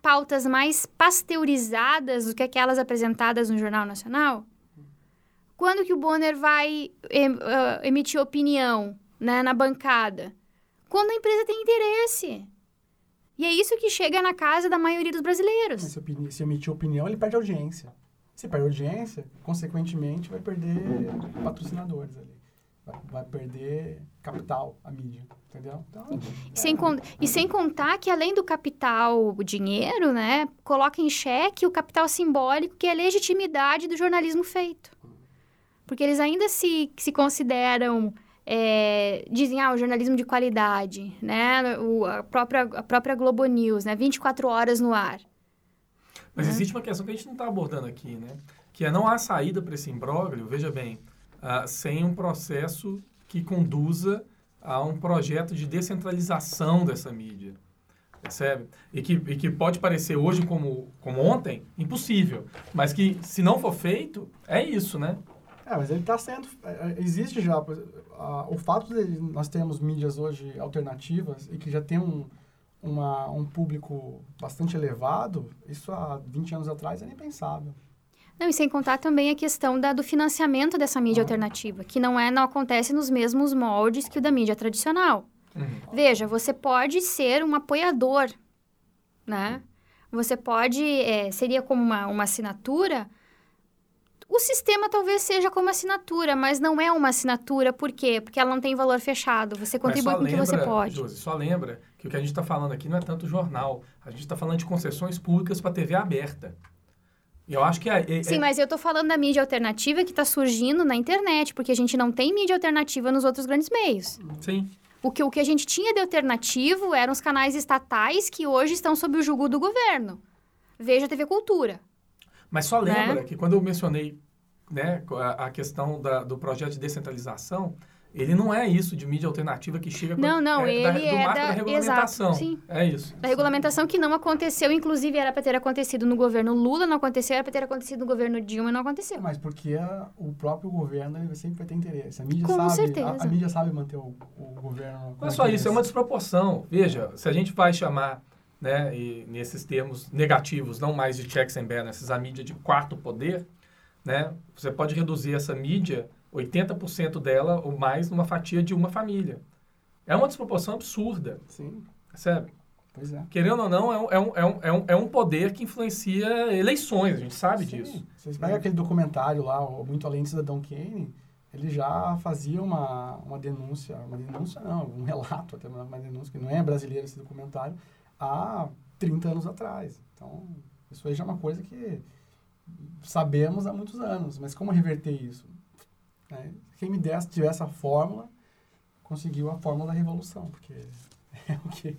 pautas mais pasteurizadas do que aquelas apresentadas no Jornal Nacional? Quando que o Bonner vai emitir opinião né, na bancada? Quando a empresa tem interesse. E é isso que chega na casa da maioria dos brasileiros. Se, opini se emitir opinião, ele perde audiência. Se perde audiência, consequentemente, vai perder patrocinadores ali. Vai, vai perder capital, a mídia. Entendeu? Então, e, é... sem e sem contar que, além do capital, o dinheiro, né, coloca em xeque o capital simbólico, que é a legitimidade do jornalismo feito. Porque eles ainda se, se consideram é, dizem, ah, o jornalismo de qualidade, né? O, a, própria, a própria Globo News, né? 24 horas no ar. Mas né? existe uma questão que a gente não está abordando aqui, né? Que é não há saída para esse imbróglio, veja bem, uh, sem um processo que conduza a um projeto de descentralização dessa mídia. Percebe? E que, e que pode parecer hoje como, como ontem impossível, mas que se não for feito, é isso, né? É, mas ele está sendo. É, é, existe já. O fato de nós termos mídias hoje alternativas e que já tem um, uma, um público bastante elevado, isso há 20 anos atrás era impensável. Não, e sem contar também a questão da, do financiamento dessa mídia ah. alternativa, que não, é, não acontece nos mesmos moldes que o da mídia tradicional. Uhum. Veja, você pode ser um apoiador, né? Você pode, é, seria como uma, uma assinatura, o sistema talvez seja como assinatura, mas não é uma assinatura. Por quê? Porque ela não tem valor fechado. Você contribui com o que você pode. Josi, só lembra que o que a gente está falando aqui não é tanto jornal. A gente está falando de concessões públicas para TV aberta. Eu acho que é, é, Sim, mas eu estou falando da mídia alternativa que está surgindo na internet, porque a gente não tem mídia alternativa nos outros grandes meios. Sim. O que, o que a gente tinha de alternativo eram os canais estatais que hoje estão sob o jugo do governo. Veja a TV Cultura. Mas só lembra né? que quando eu mencionei né, a, a questão da, do projeto de descentralização, ele não é isso de mídia alternativa que chega com, Não, não, é, ele da, do é marco da- da regulamentação. exato, sim. É isso. Da regulamentação que não aconteceu, inclusive era para ter acontecido no governo Lula, não aconteceu, era para ter acontecido no governo Dilma, não aconteceu. Mas porque a- o próprio governo ele sempre vai ter interesse. A mídia Com sabe, certeza. A, a mídia sabe manter o, o governo. Não é só isso, é interesse. uma desproporção. Veja, se a gente vai chamar, né, e nesses termos negativos, não mais de checks and balances, a mídia de quarto poder, né, você pode reduzir essa mídia, 80% dela ou mais, numa fatia de uma família. É uma desproporção absurda, Sim, percebe? pois é. Querendo ou não, é um, é um, é um, é um, é um poder que influencia eleições, a gente sabe Sim. disso. Vocês pegam aquele documentário lá, o Muito Além do Cidadão Kane, ele já fazia uma, uma denúncia, uma denúncia não, um relato, até uma, uma denúncia, que não é brasileiro esse documentário, há 30 anos atrás. Então, isso aí já é uma coisa que sabemos há muitos anos, mas como reverter isso? Né? Quem me desse, tivesse a fórmula, conseguiu a fórmula da revolução, porque é o que...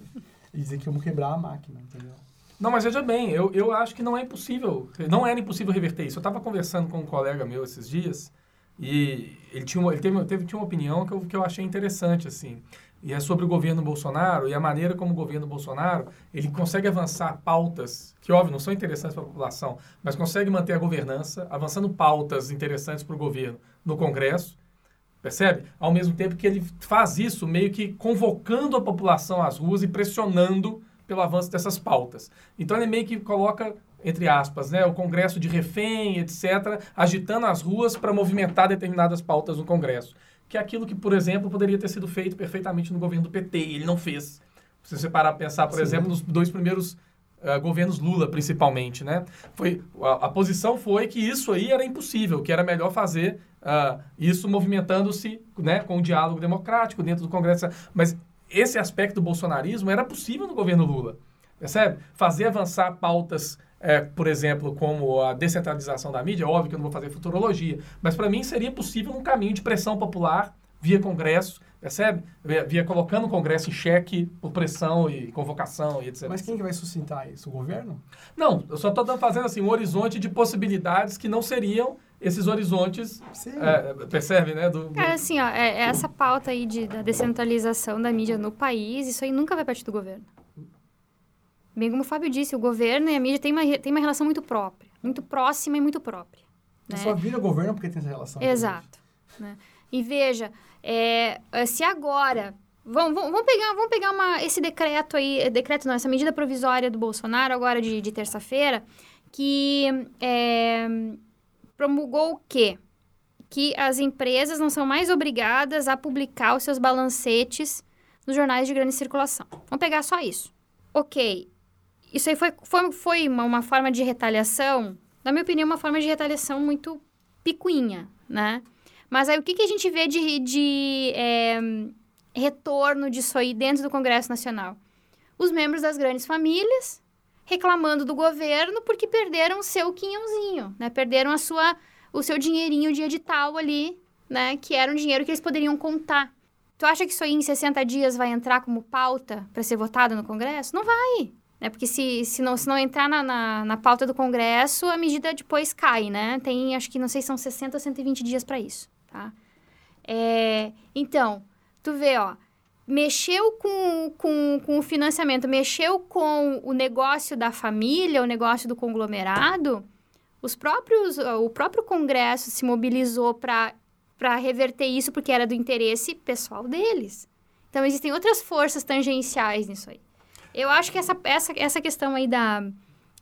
Dizer que vamos quebrar a máquina, entendeu? Não, mas veja bem, eu, eu acho que não é impossível, não era impossível reverter isso. Eu estava conversando com um colega meu esses dias e ele, tinha uma, ele teve, teve, tinha uma opinião que eu, que eu achei interessante, assim. E é sobre o governo Bolsonaro e a maneira como o governo Bolsonaro ele consegue avançar pautas que, óbvio, não são interessantes para a população, mas consegue manter a governança, avançando pautas interessantes para o governo no Congresso, percebe? Ao mesmo tempo que ele faz isso meio que convocando a população às ruas e pressionando pelo avanço dessas pautas. Então ele meio que coloca, entre aspas, né, o Congresso de refém, etc., agitando as ruas para movimentar determinadas pautas no Congresso. Que é aquilo que, por exemplo, poderia ter sido feito perfeitamente no governo do PT, e ele não fez. Se você parar a pensar, por Sim. exemplo, nos dois primeiros uh, governos Lula, principalmente, né? Foi, a, a, posição foi que isso aí era impossível, que era melhor fazer uh, isso movimentando-se né, com o diálogo democrático dentro do Congresso. Mas esse aspecto do bolsonarismo era possível no governo Lula, percebe? Fazer avançar pautas, é, por exemplo, como a descentralização da mídia, óbvio que eu não vou fazer futurologia, mas para mim seria possível um caminho de pressão popular via Congresso, percebe? Via, via, colocando o Congresso em xeque por pressão e convocação e etc. Mas quem que vai sustentar isso? O governo? Não, eu só estou fazendo assim um horizonte de possibilidades que não seriam esses horizontes, é, percebe, né? Do, do... Cara, assim, ó, é, é essa pauta aí de, da descentralização da mídia no país, isso aí nunca vai partir do governo. Bem como o Fábio disse, o governo e a mídia têm uma, tem uma relação muito própria, muito próxima e muito própria. Né? Só vira governo porque tem essa relação. Exato. Né? E veja, é, se agora... Vamos, vamos, pegar, vamos pegar uma, esse decreto aí, decreto não, essa medida provisória do Bolsonaro agora de, de terça-feira, que é, promulgou o quê? Que as empresas não são mais obrigadas a publicar os seus balancetes nos jornais de grande circulação. Vamos pegar só isso. Ok, isso aí foi, foi, foi uma, uma forma de retaliação, na minha opinião, uma forma de retaliação muito picuinha, né? Mas aí o que, que a gente vê de, de é, retorno disso aí dentro do Congresso Nacional? Os membros das grandes famílias reclamando do governo porque perderam o seu quinhãozinho, né? Perderam a sua, o seu dinheirinho de edital ali, né? Que era um dinheiro que eles poderiam contar. Tu acha que isso aí em 60 dias vai entrar como pauta para ser votado no Congresso? Não vai, né? Porque se, se, não, se não entrar na, na, na, pauta do Congresso, a medida depois cai, né? Tem, acho que, não sei, são 60 ou 120 dias para isso, tá? É, então, tu vê, ó, mexeu com, com, com o financiamento, mexeu com o negócio da família, o negócio do conglomerado, os próprios, o próprio Congresso se mobilizou para reverter isso porque era do interesse pessoal deles. Então, existem outras forças tangenciais nisso aí. Eu acho que essa, essa, essa questão aí da,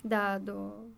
da, do,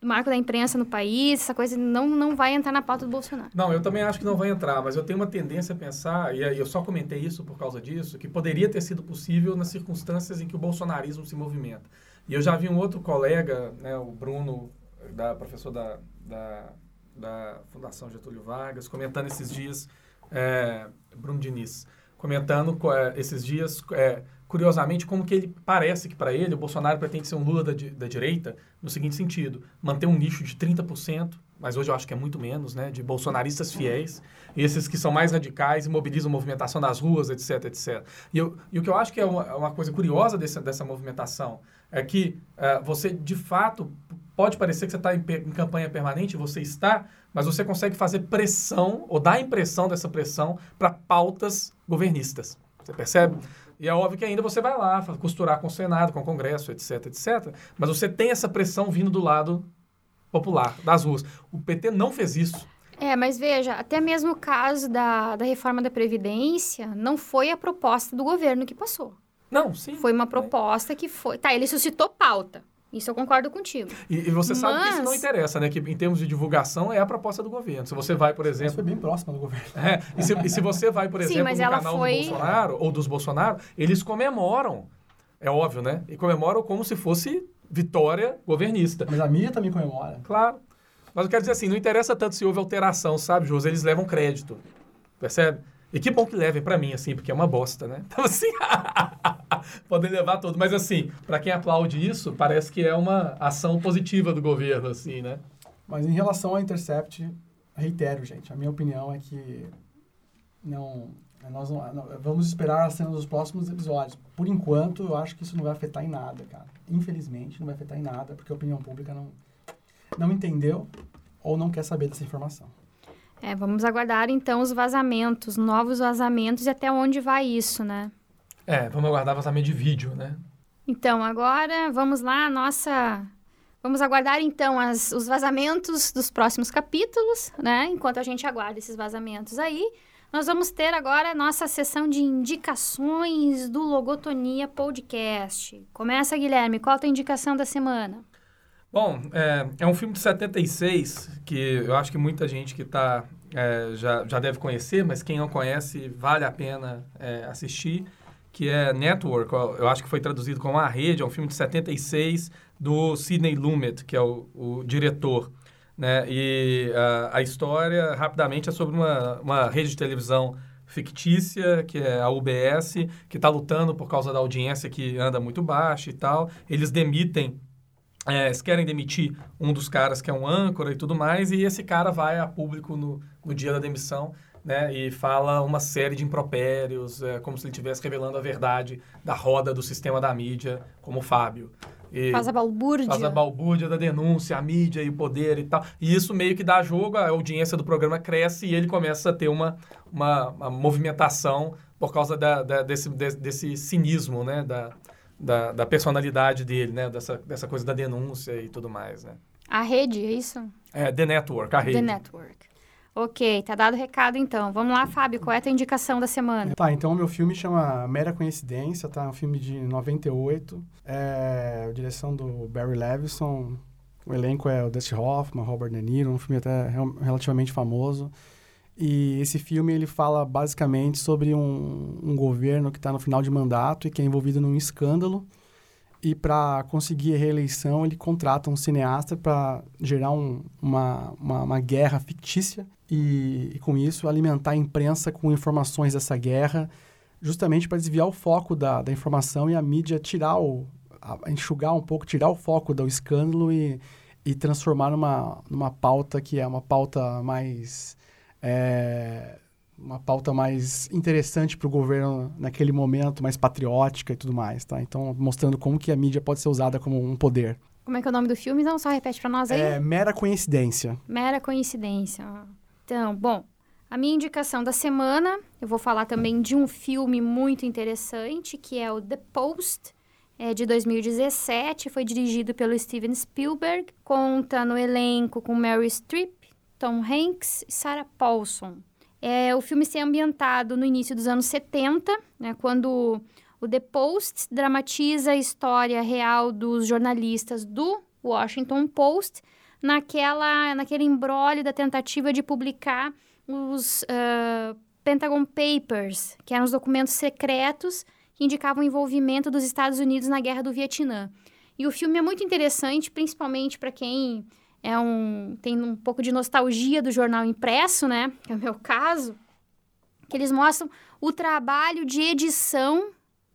do marco da imprensa no país, essa coisa não, não vai entrar na pauta do Bolsonaro. Não, eu também acho que não vai entrar, mas eu tenho uma tendência a pensar, e eu só comentei isso por causa disso, que poderia ter sido possível nas circunstâncias em que o bolsonarismo se movimenta. E eu já vi um outro colega, né, o Bruno, da, professor da, da da Fundação Getúlio Vargas, comentando esses dias, é, Bruno Diniz, comentando é, esses dias, é, curiosamente, como que ele parece que para ele o Bolsonaro pretende ser um Lula da, da direita, no seguinte sentido, manter um nicho de 30%, mas hoje eu acho que é muito menos, né, de bolsonaristas fiéis, esses que são mais radicais e mobilizam movimentação nas ruas, etc, etc. E, eu, e o que eu acho que é uma, uma coisa curiosa desse, dessa movimentação é que uh, você, de fato, pode parecer que você está em, em, campanha permanente, você está, mas você consegue fazer pressão, ou dar a impressão dessa pressão, para pautas governistas. Você percebe? E é óbvio que ainda você vai lá costurar com o Senado, com o Congresso, etc, etc. Mas você tem essa pressão vindo do lado popular, das ruas. O PT não fez isso. É, mas veja, até mesmo o caso da, da reforma da Previdência não foi a proposta do governo que passou. Não, sim. Foi uma proposta que foi. Tá, ele suscitou pauta. Isso eu concordo contigo. E, e você Mas... sabe que isso não interessa, né? Que em termos de divulgação é a proposta do governo. Se você vai, por exemplo. Isso foi bem próximo do governo. É, e, se, e se você vai, por exemplo, Sim, no canal foi... do Bolsonaro ou dos Bolsonaro, eles comemoram. É óbvio, né? E comemoram como se fosse vitória governista. Mas a mídia também comemora. Claro. Mas eu quero dizer assim, não interessa tanto se houve alteração, sabe, José? Eles levam crédito. Percebe? E que bom que levem para mim, assim, porque é uma bosta, né? Então, assim, podem levar tudo. Mas, assim, para quem aplaude isso, parece que é uma ação positiva do governo, assim, né? Mas em relação ao Intercept, reitero, gente, a minha opinião é que não, nós não, não, vamos esperar as cenas dos próximos episódios. Por enquanto, eu acho que isso não vai afetar em nada, cara. Infelizmente, não vai afetar em nada, porque a opinião pública não, não entendeu ou não quer saber dessa informação. É, vamos aguardar então os vazamentos, novos vazamentos e até onde vai isso, né? É, vamos aguardar vazamento de vídeo, né? Então, agora vamos lá, nossa. Vamos aguardar então as, os vazamentos dos próximos capítulos, né? Enquanto a gente aguarda esses vazamentos aí, nós vamos ter agora a nossa sessão de indicações do Logotonia Podcast. Começa, Guilherme, qual a tua indicação da semana? Bom, é, é um filme de 76 que eu acho que muita gente que está é, já, já deve conhecer, mas quem não conhece vale a pena é, assistir, que é Network, eu acho que foi traduzido como A Rede, é um filme de 76 do Sidney Lumet, que é o, o diretor. Né? E a, a história, rapidamente, é sobre uma, uma rede de televisão fictícia, que é a UBS, que está lutando por causa da audiência que anda muito baixa e tal. Eles demitem é, eles querem demitir um dos caras que é um âncora e tudo mais, e esse cara vai a público no, no dia da demissão né, e fala uma série de impropérios, é, como se ele estivesse revelando a verdade da roda do sistema da mídia, como o Fábio. E faz a balbúrdia. Faz a balbúrdia da denúncia, a mídia e o poder e tal. E isso meio que dá jogo, a audiência do programa cresce e ele começa a ter uma, uma, uma movimentação por causa da, da desse, desse cinismo, né, da, da, da personalidade dele, né? Dessa, dessa coisa da denúncia e tudo mais, né? A rede, é isso? É, The Network, a rede. The Network. Ok, tá dado o recado então. Vamos lá, Fábio, qual é a tua indicação da semana? Tá, então o meu filme chama Mera Coincidência, tá? Um filme de 98. É a direção do Barry Levinson. O elenco é o Dusty Hoffman, Robert De Niro, um filme até relativamente famoso. E esse filme ele fala basicamente sobre um, um governo que está no final de mandato e que é envolvido num escândalo. E para conseguir a reeleição, ele contrata um cineasta para gerar um, uma, uma, uma, guerra fictícia e, e, com isso, alimentar a imprensa com informações dessa guerra, justamente para desviar o foco da, da informação e a mídia tirar o. A, enxugar um pouco, tirar o foco do escândalo e, e transformar numa, numa pauta que é uma pauta mais é, uma pauta mais interessante para o governo naquele momento, mais patriótica e tudo mais, tá? Então, mostrando como que a mídia pode ser usada como um poder. Como é que é o nome do filme? Então, só repete para nós aí. É Mera Coincidência. Mera Coincidência. Então, bom, a minha indicação da semana, eu vou falar também de um filme muito interessante, que é o The Post, é de 2017, foi dirigido pelo Steven Spielberg, conta no elenco com Mary Streep, Tom Hanks e Sarah Paulson. É, o filme se é ambientado no início dos anos 70, né, quando o The Post dramatiza a história real dos jornalistas do Washington Post naquela, naquele embrólio da tentativa de publicar os uh, Pentagon Papers, que eram os documentos secretos que indicavam o envolvimento dos Estados Unidos na Guerra do Vietnã. E o filme é muito interessante, principalmente para quem é um tem um pouco de nostalgia do jornal impresso, né? Que é o meu caso, que eles mostram o trabalho de edição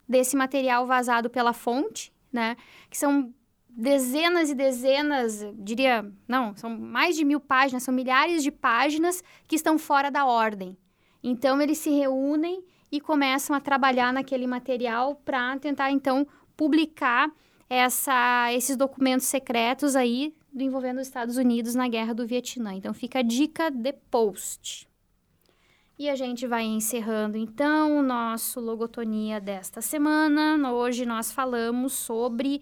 desse material vazado pela fonte, né? Que são dezenas e dezenas, diria, não, são mais de mil páginas, são milhares de páginas que estão fora da ordem. Então eles se reúnem e começam a trabalhar naquele material para tentar então publicar essa, esses documentos secretos aí envolvendo os Estados Unidos na guerra do Vietnã. Então fica a dica de post. E a gente vai encerrando então o nosso logotonia desta semana. Hoje nós falamos sobre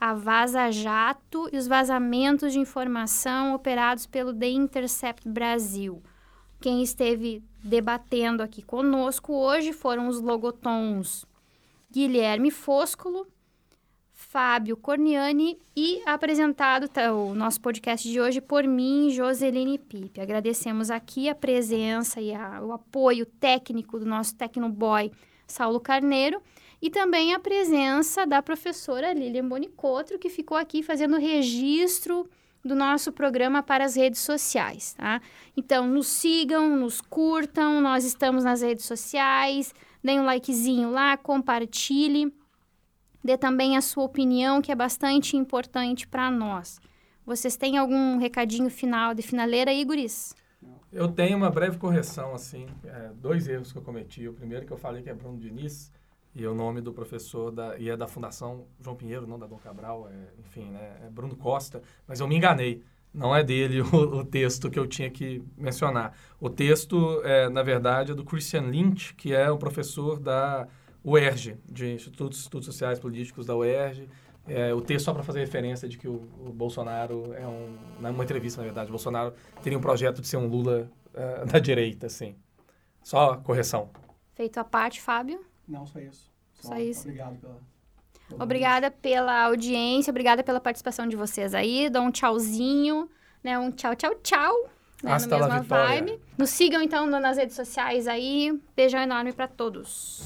a Vaza Jato e os vazamentos de informação operados pelo The Intercept Brasil. Quem esteve debatendo aqui conosco hoje foram os logotons Guilherme Foscolo, Fábio Corniani e apresentado tá, o nosso podcast de hoje por mim, Joseline Pipe. Agradecemos aqui a presença e a, o apoio técnico do nosso Tecnoboy Saulo Carneiro e também a presença da professora Lilian Bonicotro, que ficou aqui fazendo registro do nosso programa para as redes sociais, tá? Então, nos sigam, nos curtam, nós estamos nas redes sociais, deem um likezinho lá, compartilhe dê também a sua opinião, que é bastante importante para nós. Vocês têm algum recadinho final de finaleira aí? Eu tenho uma breve correção, assim, é, dois erros que eu cometi. O primeiro que eu falei que é Bruno Diniz, e o nome do professor da, e é da Fundação João Pinheiro, não da Dom Cabral, é, enfim, né, é Bruno Costa, mas eu me enganei. Não é dele o, o texto que eu tinha que mencionar. O texto, é, na verdade, é do Christian Lynch, que é o professor da UERJ, de Institutos, Institutos Sociais Políticos da UERJ. É, o texto só para fazer referência de que o, o, Bolsonaro é um... Numa entrevista, na verdade, o Bolsonaro teria um projeto de ser um Lula uh, da direita, assim. Só correção. Feito a parte, Fábio? Não, só isso. Só, só isso. Obrigado pela... Obrigada pela audiência, obrigada pela participação de vocês aí. Dá um tchauzinho, né? Um tchau, tchau, tchau. Né? Hasta no mesma vibe. Nos sigam então nas redes sociais aí. Beijão enorme para todos.